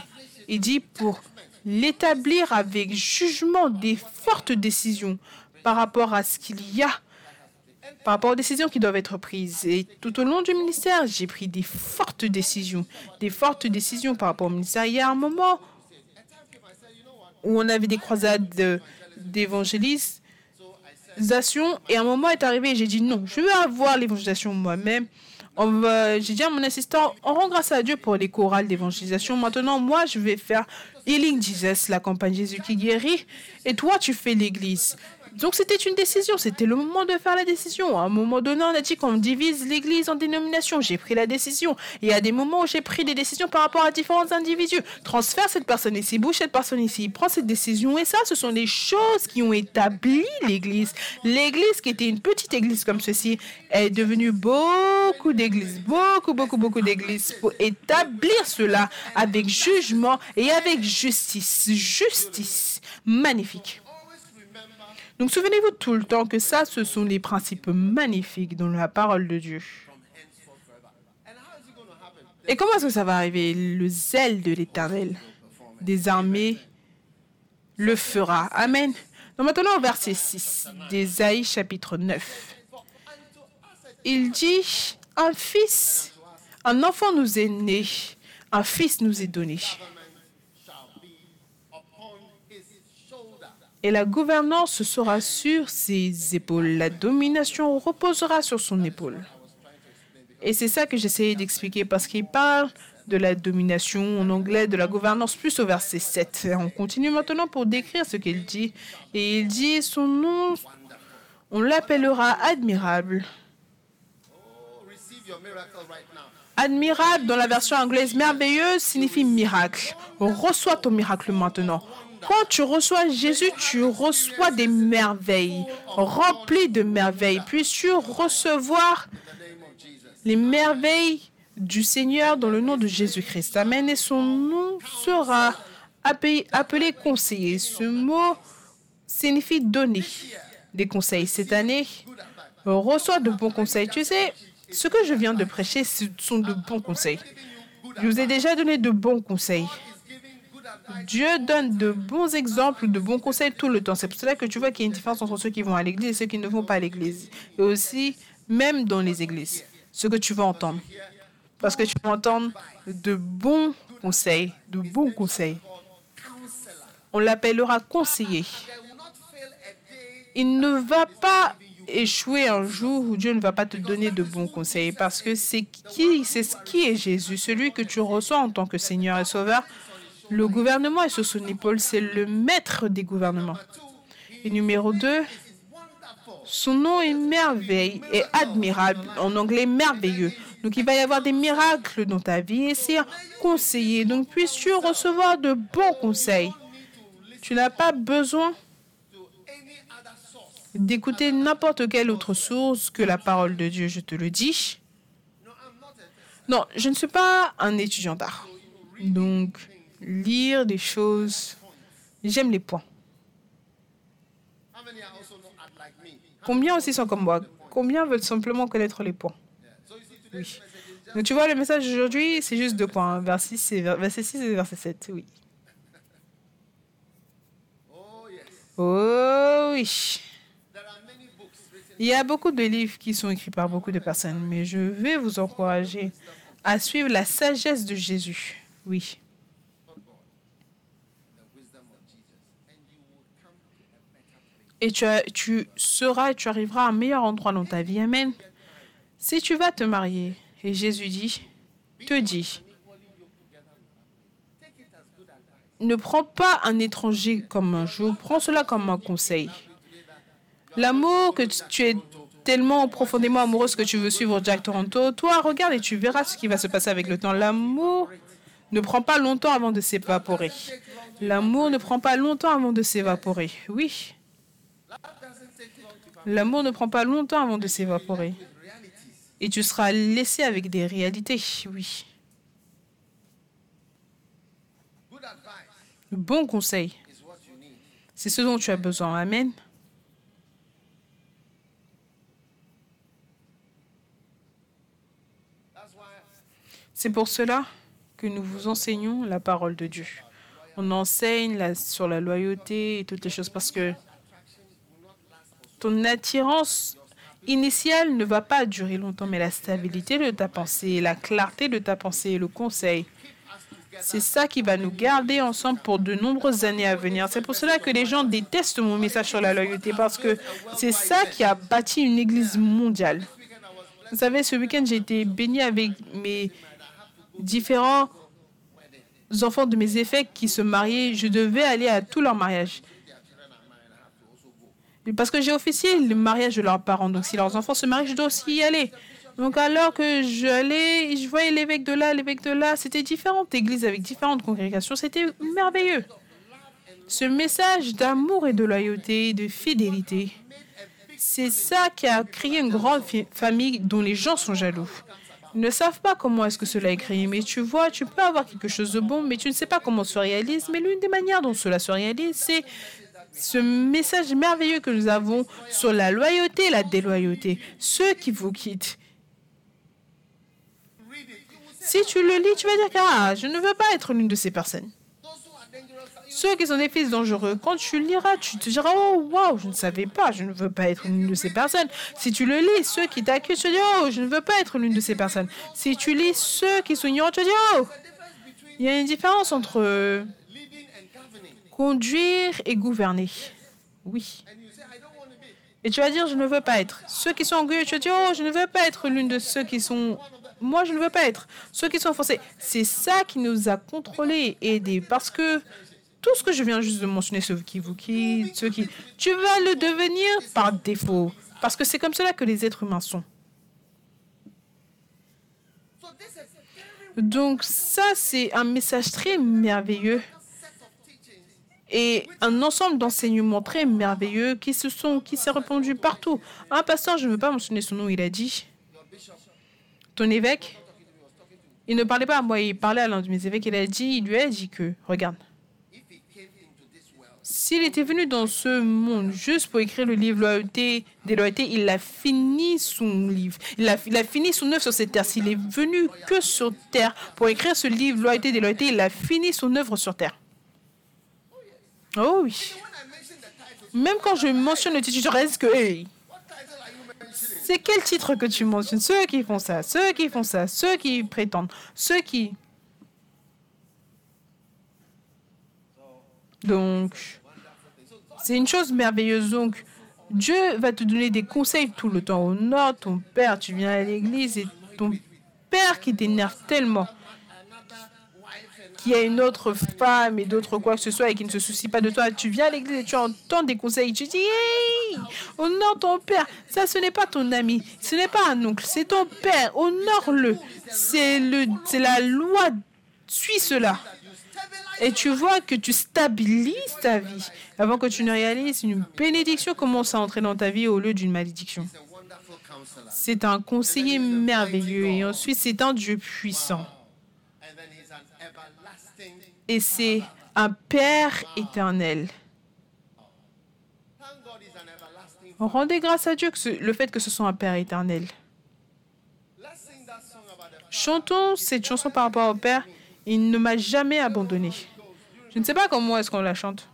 Il dit pour l'établir avec jugement des fortes décisions par rapport à ce qu'il y a, par rapport aux décisions qui doivent être prises. Et tout au long du ministère, j'ai pris des fortes décisions, des fortes décisions par rapport au ministère. Il y a un moment où on avait des croisades de- d'évangélisation et un moment est arrivé j'ai dit non, je veux avoir l'évangélisation moi-même. J'ai dit à mon assistant, on rend grâce à Dieu pour les chorales d'évangélisation. Maintenant, moi, je vais faire Healing Jesus, la campagne Jésus qui guérit, et toi, tu fais l'église. Donc, c'était une décision, c'était le moment de faire la décision. À un moment donné, on a dit qu'on divise l'église en dénominations. J'ai pris la décision. Et a des moments où j'ai pris des décisions par rapport à différents individus. Transfère cette personne ici, bouge cette personne ici, prends cette décision. Et ça, ce sont des choses qui ont établi l'église. L'église, qui était une petite église comme ceci, est devenue beaucoup d'églises, beaucoup, beaucoup, beaucoup d'églises pour établir cela avec jugement et avec justice. Justice. Magnifique. Donc souvenez-vous tout le temps que ça, ce sont les principes magnifiques dans la parole de Dieu. Et comment est-ce que ça va arriver? Le zèle de l'Éternel des armées le fera. Amen. Donc maintenant verset 6 d'Ésaïe chapitre 9. Il dit, un fils, un enfant nous est né, un fils nous est donné. Et la gouvernance sera sur ses épaules. La domination reposera sur son épaule. Et c'est ça que j'essayais d'expliquer parce qu'il parle de la domination en anglais, de la gouvernance, plus au verset 7. Et on continue maintenant pour décrire ce qu'il dit. Et il dit, son nom, on l'appellera admirable. Admirable dans la version anglaise, merveilleux signifie miracle. Reçois ton miracle maintenant. Quand tu reçois Jésus, tu reçois des merveilles, remplies de merveilles. Puisses-tu recevoir les merveilles du Seigneur dans le nom de Jésus-Christ. Amen. Et son nom sera appelé, appelé conseiller. Ce mot signifie donner des conseils. Cette année, reçois de bons conseils. Tu sais, ce que je viens de prêcher, ce sont de bons conseils. Je vous ai déjà donné de bons conseils. Dieu donne de bons exemples, de bons conseils tout le temps. C'est pour cela que tu vois qu'il y a une différence entre ceux qui vont à l'église et ceux qui ne vont pas à l'église. Et aussi, même dans les églises, ce que tu vas entendre. Parce que tu vas entendre de bons conseils, de bons conseils. On l'appellera conseiller. Il ne va pas échouer un jour où Dieu ne va pas te donner de bons conseils parce que c'est qui, c'est ce qui est Jésus, celui que tu reçois en tant que Seigneur et Sauveur. Le gouvernement est sur son épaule, c'est le maître des gouvernements. Et numéro 2, son nom est merveille et admirable, en anglais merveilleux. Donc il va y avoir des miracles dans ta vie et c'est conseiller. Donc puisses-tu recevoir de bons conseils? Tu n'as pas besoin d'écouter n'importe quelle autre source que la parole de Dieu, je te le dis. Non, je ne suis pas un étudiant d'art. Donc, lire des choses, j'aime les points. Combien aussi sont comme moi? Combien veulent simplement connaître les points? Oui. Donc, tu vois, le message d'aujourd'hui, c'est juste deux points. Verset 6 et, ver- verset 6 et verset 7, oui. Oh, oui. Il y a beaucoup de livres qui sont écrits par beaucoup de personnes, mais je vais vous encourager à suivre la sagesse de Jésus. Oui. Et tu, as- tu seras et tu arriveras à un meilleur endroit dans ta vie. Amen. Si tu vas te marier, et Jésus dit, te dit, ne prends pas un étranger comme un jour, prends cela comme un conseil. L'amour que tu- tu es tellement profondément amoureuse que tu veux suivre Jack Toronto, toi, regarde et tu verras ce qui va se passer avec le temps. L'amour ne prend pas longtemps avant de s'évaporer. L'amour ne prend pas longtemps avant de s'évaporer. Oui. L'amour ne prend pas longtemps avant de s'évaporer. Et tu seras laissé avec des réalités. Oui. Le bon conseil, c'est ce dont tu as besoin. Amen. C'est pour cela que nous vous enseignons la parole de Dieu. on enseigne sur la loyauté et toutes les choses parce que ton attirance initiale ne va pas durer longtemps, mais la stabilité de ta pensée, la clarté de ta pensée, le conseil, c'est ça qui va nous garder ensemble pour de nombreuses années à venir. C'est pour cela que les gens détestent mon message sur la loyauté parce que c'est ça qui a bâti une église mondiale. Vous savez, ce week-end, j'ai été béni avec mes différents enfants de mes effets qui se mariaient. Je devais aller à tous leurs mariages. Parce que j'ai officié le mariage de leurs parents. Donc, si leurs enfants se marient, je dois aussi y aller. Donc, alors que j'allais, je voyais l'évêque de là, l'évêque de là, c'était différentes églises avec différentes congrégations. C'était merveilleux. Ce message d'amour et de loyauté, de fidélité, c'est ça qui a créé une grande famille dont les gens sont jaloux. Ils ne savent pas comment est-ce que cela est créé, mais tu vois, tu peux avoir quelque chose de bon, mais tu ne sais pas comment se réalise. Mais l'une des manières dont cela se réalise, c'est ce message merveilleux que nous avons sur la loyauté et la déloyauté. Ceux qui vous quittent. Si tu le lis, tu vas dire ah, je ne veux pas être l'une de ces personnes. Ceux qui sont des fils dangereux, quand tu liras, tu te diras Oh, waouh, je ne savais pas, je ne veux pas être l'une de ces personnes. Si tu le lis, ceux qui t'accusent, tu te Oh, je ne veux pas être l'une de ces personnes. Si tu lis ceux qui sont ignorants, tu te dis Oh, il y a une différence entre euh, conduire et gouverner. Oui. Et tu vas dire, je ne veux pas être. Ceux qui sont orgueilleux, tu vas dire, oh, je ne veux pas être l'une de ceux qui sont... Moi, je ne veux pas être. Ceux qui sont enfoncés. C'est ça qui nous a contrôlés et aidés. Parce que tout ce que je viens juste de mentionner, ceux qui vous quittent, ceux qui... Tu vas le devenir par défaut. Parce que c'est comme cela que les êtres humains sont. Donc ça, c'est un message très merveilleux et un ensemble d'enseignements très merveilleux qui se sont, qui s'est répandu partout. Un pasteur, je ne veux pas mentionner son nom, il a dit, ton évêque, il ne parlait pas à moi, il parlait à l'un de mes évêques, il a dit, il lui a dit que, regarde, s'il était venu dans ce monde juste pour écrire le livre Loyauté, déloyauté, il a fini son livre. Il a, il a fini son œuvre sur cette terre. S'il est venu que sur terre pour écrire ce livre Loyauté, déloyauté, il a fini son œuvre sur terre. Oh oui. Même quand je mentionne le titre, je reste que, c'est quel titre que tu mentionnes? Ceux qui font ça, ceux qui font ça, ceux qui prétendent, ceux qui... Donc, c'est une chose merveilleuse. Donc, Dieu va te donner des conseils tout le temps. Au nord, ton père, tu viens à l'église et ton père qui t'énerve tellement, qui a une autre femme et d'autres quoi que ce soit et qui ne se soucie pas de toi, tu viens à l'église et tu entends des conseils. Tu dis, hey, honore ton père. Ça, ce n'est pas ton ami, ce n'est pas un oncle, c'est ton père. Honore-le. C'est le, c'est la loi. Suis cela. Et tu vois que tu stabilises ta vie avant que tu ne réalises une bénédiction commence à entrer dans ta vie au lieu d'une malédiction. C'est un conseiller merveilleux et ensuite c'est un Dieu puissant. Et c'est un Père éternel. Rendez grâce à Dieu que le fait que ce soit un Père éternel. Chantons cette chanson par rapport au Père. Il ne m'a jamais abandonné. Je ne sais pas comment est-ce qu'on la chante.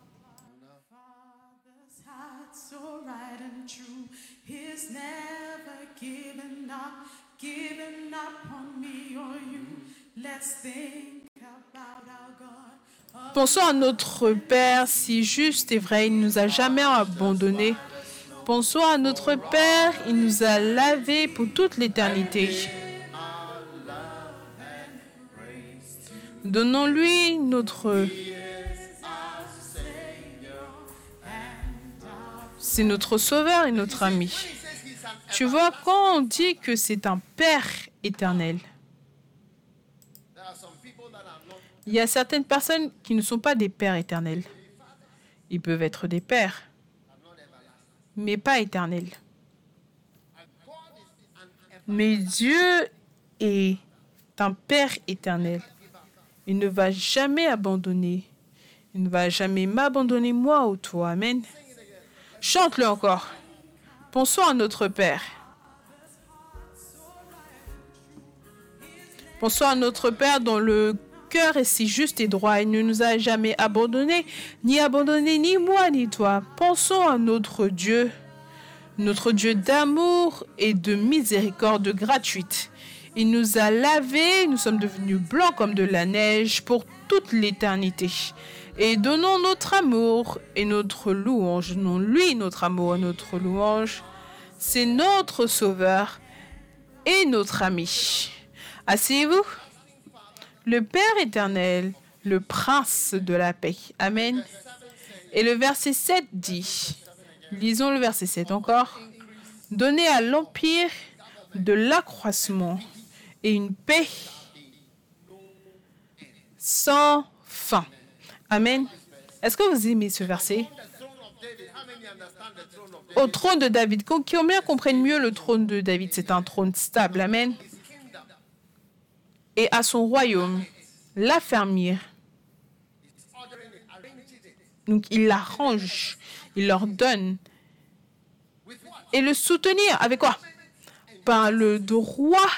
Pensons à notre Père si juste et vrai, il ne nous a jamais abandonnés. Pensons à notre Père, il nous a lavés pour toute l'éternité. Donnons-lui notre... C'est notre sauveur et notre ami. Tu vois, quand on dit que c'est un Père éternel, il y a certaines personnes qui ne sont pas des pères éternels. Ils peuvent être des pères, mais pas éternels. Mais Dieu est un Père éternel. Il ne va jamais abandonner. Il ne va jamais m'abandonner moi ou toi. Amen. Chante-le encore. Pensons à notre Père. Pensons à notre Père dans le cœur est si juste et droit. Il ne nous a jamais abandonnés, ni abandonné ni moi ni toi. Pensons à notre Dieu, notre Dieu d'amour et de miséricorde gratuite. Il nous a lavés, nous sommes devenus blancs comme de la neige pour toute l'éternité. Et donnons notre amour et notre louange. Non, lui, notre amour et notre louange. C'est notre Sauveur et notre ami. Asseyez-vous. Le Père éternel, le Prince de la paix. Amen. Et le verset 7 dit, lisons le verset 7 encore, Donnez à l'Empire de l'accroissement et une paix sans fin. Amen. Est-ce que vous aimez ce verset? Au trône de David, combien comprennent mieux le trône de David C'est un trône stable. Amen. Et à son royaume, l'affermir. Donc il l'arrange, il leur donne. Et le soutenir avec quoi? Par le droit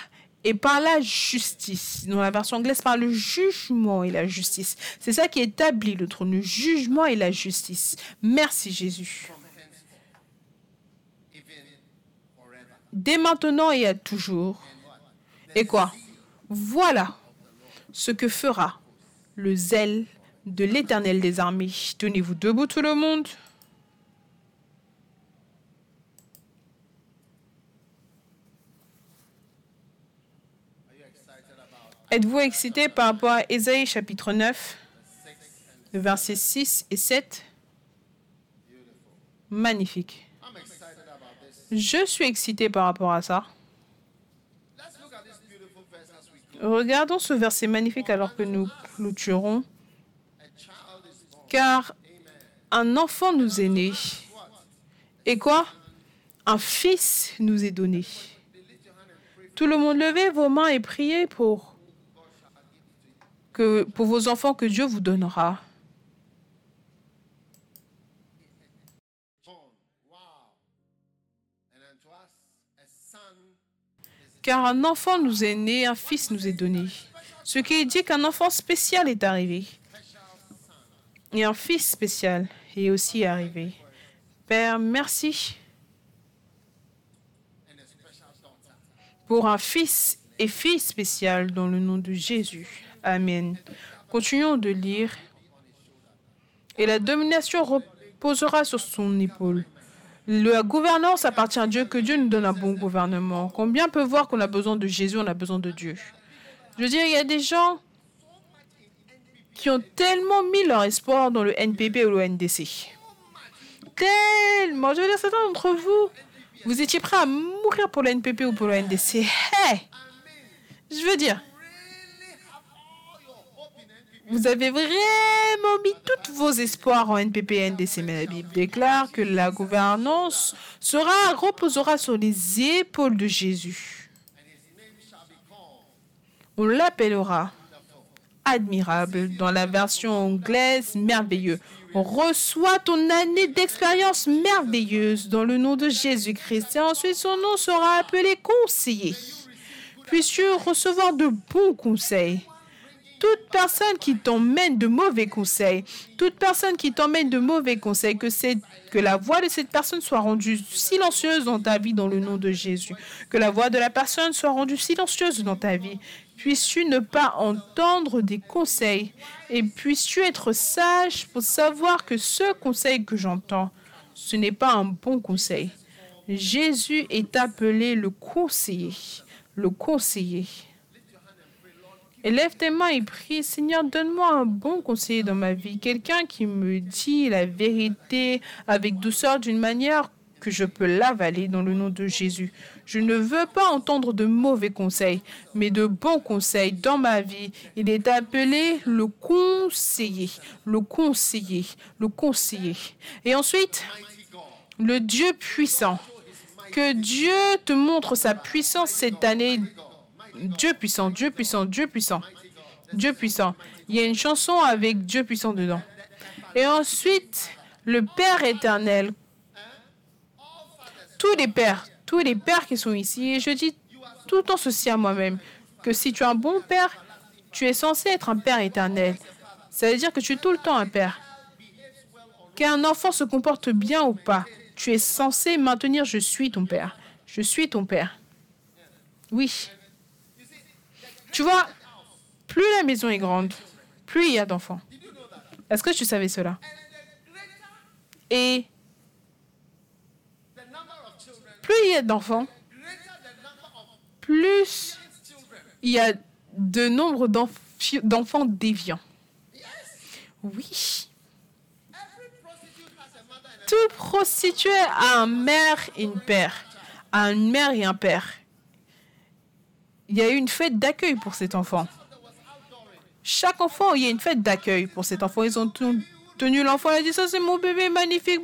et par la justice. Dans la version anglaise, par le jugement et la justice. C'est ça qui établit le trône, le jugement et la justice. Merci Jésus. Dès maintenant et à toujours. Et quoi? Voilà ce que fera le zèle de l'Éternel des armées. Tenez-vous debout tout le monde. Êtes-vous excité par rapport à Ésaïe chapitre 9, versets 6 et 7 Magnifique. Je suis excité par rapport à ça. Regardons ce verset magnifique alors que nous clôturons. Car un enfant nous est né. Et quoi? Un fils nous est donné. Tout le monde levez vos mains et priez pour pour vos enfants que Dieu vous donnera. Car un enfant nous est né, un fils nous est donné. Ce qui dit qu'un enfant spécial est arrivé. Et un fils spécial est aussi arrivé. Père, merci pour un fils et fille spécial dans le nom de Jésus. Amen. Continuons de lire. Et la domination reposera sur son épaule. La gouvernance appartient à Dieu, que Dieu nous donne un bon gouvernement. Combien peut voir qu'on a besoin de Jésus, on a besoin de Dieu? Je veux dire, il y a des gens qui ont tellement mis leur espoir dans le NPP ou le NDC. Tellement. Je veux dire, certains d'entre vous, vous étiez prêts à mourir pour le NPP ou pour le NDC. Hey! Je veux dire, vous avez vraiment mis tous vos espoirs en NPP NDC, mais la Bible déclare que la gouvernance sera, reposera sur les épaules de Jésus. On l'appellera admirable dans la version anglaise merveilleux. Reçois ton année d'expérience merveilleuse dans le nom de Jésus-Christ et ensuite son nom sera appelé conseiller. Puisses-tu recevoir de bons conseils toute personne qui t'emmène de mauvais conseils, toute personne qui t'emmène de mauvais conseils, que, que la voix de cette personne soit rendue silencieuse dans ta vie dans le nom de Jésus. Que la voix de la personne soit rendue silencieuse dans ta vie. Puisses-tu ne pas entendre des conseils et puisses-tu être sage pour savoir que ce conseil que j'entends, ce n'est pas un bon conseil? Jésus est appelé le conseiller, le conseiller. Élève tes mains et prie, Seigneur, donne-moi un bon conseiller dans ma vie, quelqu'un qui me dit la vérité avec douceur d'une manière que je peux l'avaler dans le nom de Jésus. Je ne veux pas entendre de mauvais conseils, mais de bons conseils dans ma vie. Il est appelé le conseiller, le conseiller, le conseiller. Et ensuite, le Dieu puissant. Que Dieu te montre sa puissance cette année Dieu puissant, Dieu puissant, Dieu puissant, Dieu puissant. Il y a une chanson avec Dieu puissant dedans. Et ensuite, le Père éternel. Tous les pères, tous les pères qui sont ici, et je dis tout le temps ceci à moi-même, que si tu es un bon père, Tu es censé être un Père éternel. Ça veut dire que tu es tout le temps un Père. Qu'un enfant se comporte bien ou pas, tu es censé maintenir je suis ton Père. Je suis ton Père. Oui. Tu vois, plus la maison est grande, plus il y a d'enfants. Est-ce que tu savais cela? Et plus il y a d'enfants, plus il y a de nombre d'enf- d'enfants déviants. Oui. Tout prostitué a un mère et père. A une mère et un père. Il y a eu une fête d'accueil pour cet enfant. Chaque enfant, il y a une fête d'accueil pour cet enfant. Ils ont tenu l'enfant et dit ça c'est mon bébé magnifique.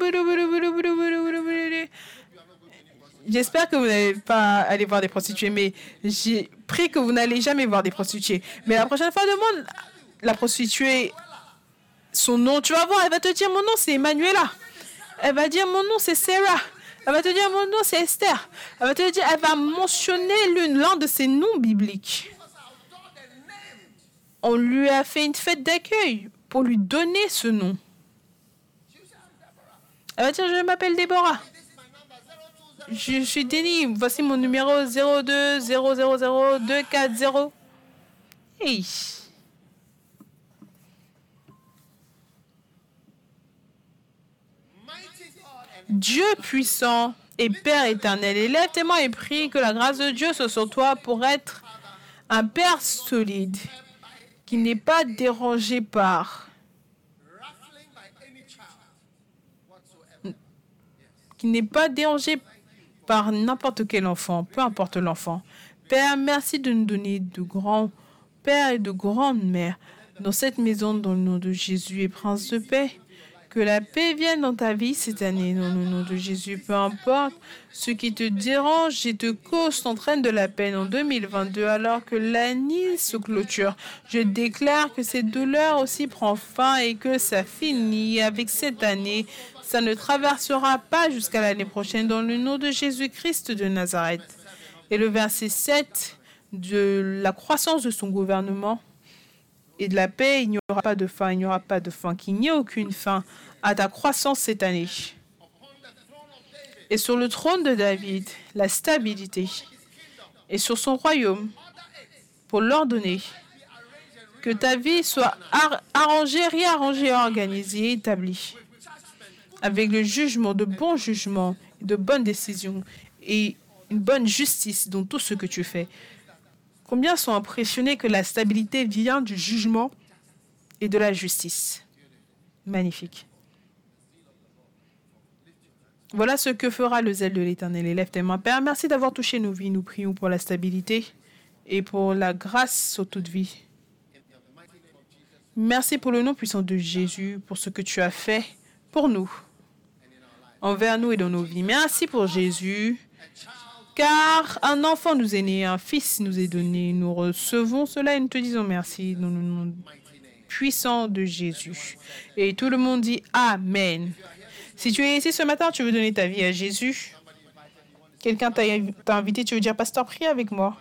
J'espère que vous n'allez pas aller voir des prostituées, mais j'ai pris que vous n'allez jamais voir des prostituées. Mais la prochaine fois, demande la prostituée son nom. Tu vas voir, elle va te dire mon nom c'est Emmanuela. Elle va dire mon nom c'est Sarah. Elle va te dire mon nom c'est Esther. Elle va te dire, elle va mentionner l'un de ses noms bibliques. On lui a fait une fête d'accueil pour lui donner ce nom. Elle va dire, je m'appelle Déborah. Je suis Denis. Voici mon numéro 02 000 240. Hey. Dieu puissant et Père éternel, élève tes et prie que la grâce de Dieu soit sur toi pour être un Père solide qui n'est pas dérangé par, qui n'est pas dérangé par n'importe quel enfant, peu importe l'enfant. Père, merci de nous donner de grands pères et de grandes mères dans cette maison dans le nom de Jésus et Prince de paix. Que la paix vienne dans ta vie cette année dans le nom de Jésus. Peu importe ce qui te dérange et te cause t'entraîne de la peine en 2022 alors que l'année se clôture. Je déclare que cette douleur aussi prend fin et que ça finit avec cette année. Ça ne traversera pas jusqu'à l'année prochaine dans le nom de Jésus-Christ de Nazareth. Et le verset 7 de la croissance de son gouvernement et de la paix, il n'y aura pas de fin, il n'y aura pas de fin, qu'il n'y ait aucune fin à ta croissance cette année. Et sur le trône de David, la stabilité, et sur son royaume, pour l'ordonner, que ta vie soit ar- arrangée, réarrangée, organisée, établie, avec le jugement, de bons jugements, de bonnes décisions et une bonne justice dans tout ce que tu fais. Combien sont impressionnés que la stabilité vient du jugement et de la justice Magnifique. Voilà ce que fera le zèle de l'Éternel. Élève tes mains. Père, merci d'avoir touché nos vies. Nous prions pour la stabilité et pour la grâce sur toute vie. Merci pour le nom puissant de Jésus, pour ce que tu as fait pour nous, envers nous et dans nos vies. Merci pour Jésus, car un enfant nous est né, un fils nous est donné. Nous recevons cela et nous te disons merci dans le nom puissant de Jésus. Et tout le monde dit Amen. Si tu es ici ce matin, tu veux donner ta vie à Jésus, quelqu'un t'a invité, tu veux dire, Pasteur, prie avec moi.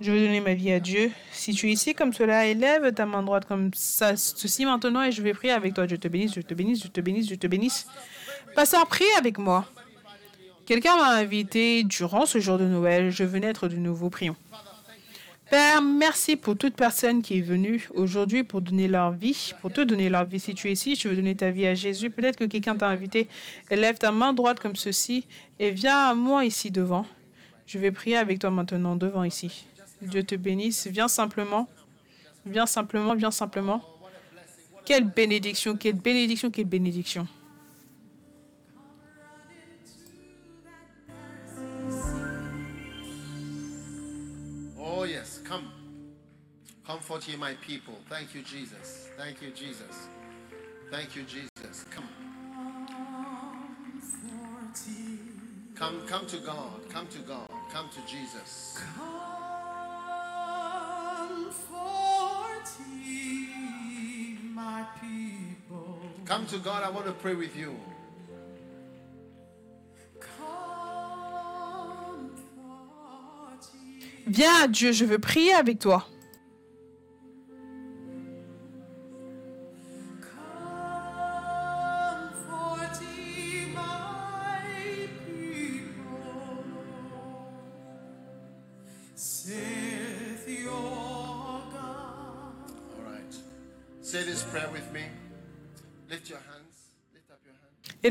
Je veux donner ma vie à Dieu. Si tu es ici comme cela, élève ta main droite comme ça, ceci maintenant, et je vais prier avec toi. Je te bénisse, je te bénisse, je te bénisse, je te bénisse. Pasteur, prie avec moi. Quelqu'un m'a invité durant ce jour de Noël. Je veux naître de nouveau. Prions. Père, merci pour toute personne qui est venue aujourd'hui pour donner leur vie, pour te donner leur vie. Si tu es ici, tu veux donner ta vie à Jésus, peut-être que quelqu'un t'a invité. Lève ta main droite comme ceci et viens à moi ici devant. Je vais prier avec toi maintenant devant ici. Dieu te bénisse. Viens simplement. Viens simplement, viens simplement. Quelle bénédiction, quelle bénédiction, quelle bénédiction. Comfort ye my people. Thank you, Jesus. Thank you, Jesus. Thank you, Jesus. Come. Come, come to God. Come to God. Come to Jesus. Comfort ye my people. Come to God. I want to pray with you. Comfort ye Viens à Dieu, je veux prier avec toi.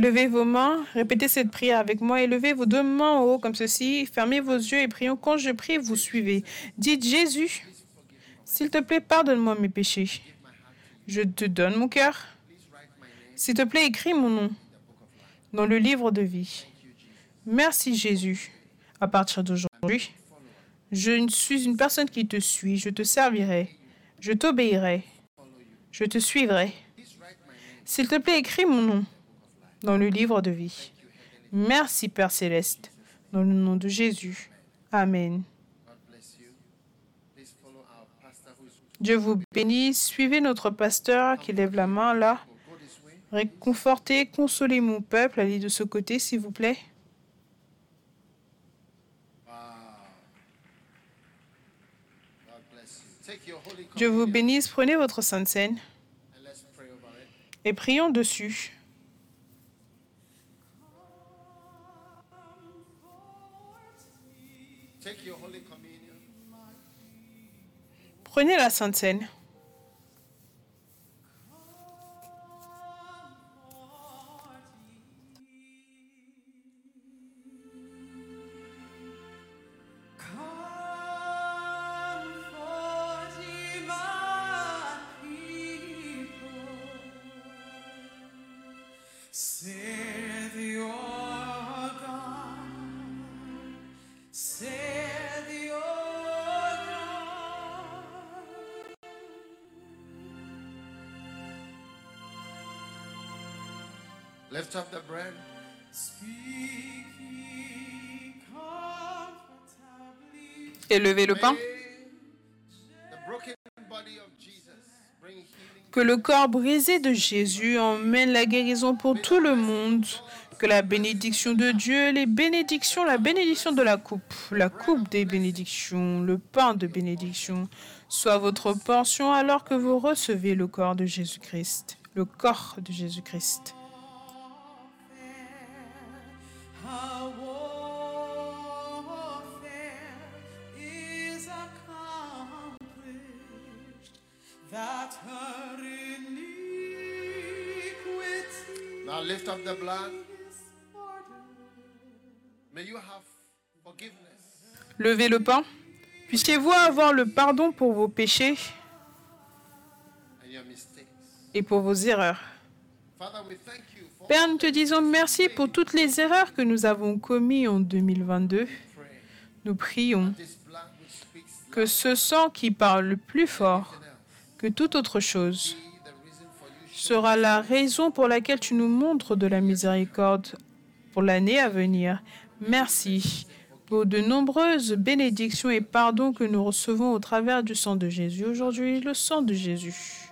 Élevez vos mains, répétez cette prière avec moi. Élevez vos deux mains en haut comme ceci. Fermez vos yeux et prions. Quand je prie, vous suivez. Dites Jésus, s'il te plaît, pardonne-moi mes péchés. Je te donne mon cœur. S'il te plaît, écris mon nom dans le livre de vie. Merci Jésus. À partir d'aujourd'hui, je suis une personne qui te suit. Je te servirai. Je t'obéirai. Je te suivrai. S'il te plaît, écris mon nom dans le livre de vie. Merci Père céleste. Dans le nom de Jésus. Amen. Dieu vous bénisse. Suivez notre pasteur qui lève la main là. Réconfortez, consolez mon peuple. Allez de ce côté, s'il vous plaît. Dieu vous bénisse. Prenez votre sainte it. et prions dessus. Prenez la sainte Lift up the bread. Élevez le pain. Que le corps brisé de Jésus emmène la guérison pour tout le monde. Que la bénédiction de Dieu, les bénédictions, la bénédiction de la coupe, la coupe des bénédictions, le pain de bénédiction, soit votre portion alors que vous recevez le corps de Jésus-Christ. Le corps de Jésus-Christ. The blood. May you have forgiveness Levez le pain. Puissiez-vous avoir le pardon pour vos péchés et pour vos erreurs. Père, nous te disons merci pour toutes les erreurs que nous avons commises en 2022. pray. Nous prions que ce sang qui parle le plus fort que toute autre chose sera la raison pour laquelle tu nous montres de la miséricorde pour l'année à venir. Merci pour de nombreuses bénédictions et pardons que nous recevons au travers du sang de Jésus. Aujourd'hui, le sang de Jésus.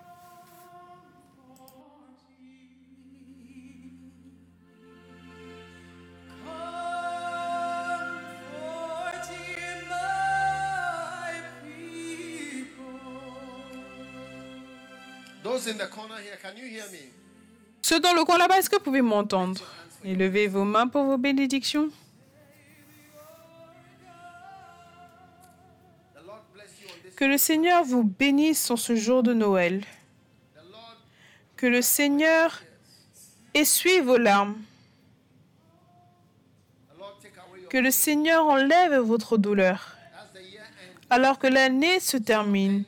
Ceux dans le coin là-bas, est-ce que vous pouvez m'entendre? Élevez vos mains pour vos bénédictions. Que le Seigneur vous bénisse en ce jour de Noël. Que le Seigneur essuie vos larmes. Que le Seigneur enlève votre douleur. Alors que l'année se termine.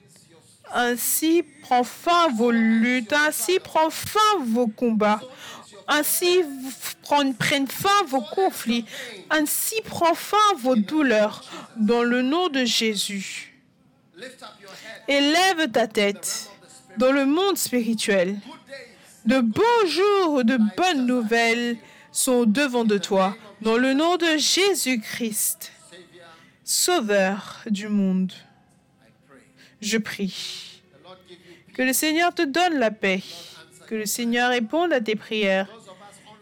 Ainsi prend fin vos luttes, ainsi prend fin vos combats, ainsi prennent fin vos conflits, ainsi prend fin vos douleurs. Dans le nom de Jésus, élève ta tête dans le monde spirituel. De beaux jours, de bonnes nouvelles sont devant de toi. Dans le nom de Jésus-Christ, Sauveur du monde. Je prie. Que le Seigneur te donne la paix. Que le Seigneur réponde à tes prières.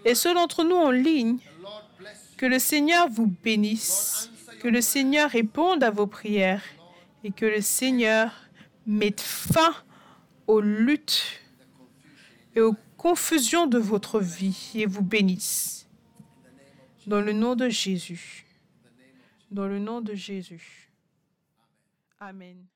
Et ceux d'entre nous en ligne, que le Seigneur vous bénisse. Que le Seigneur réponde à vos prières. Et que le Seigneur mette fin aux luttes et aux confusions de votre vie et vous bénisse. Dans le nom de Jésus. Dans le nom de Jésus. Amen.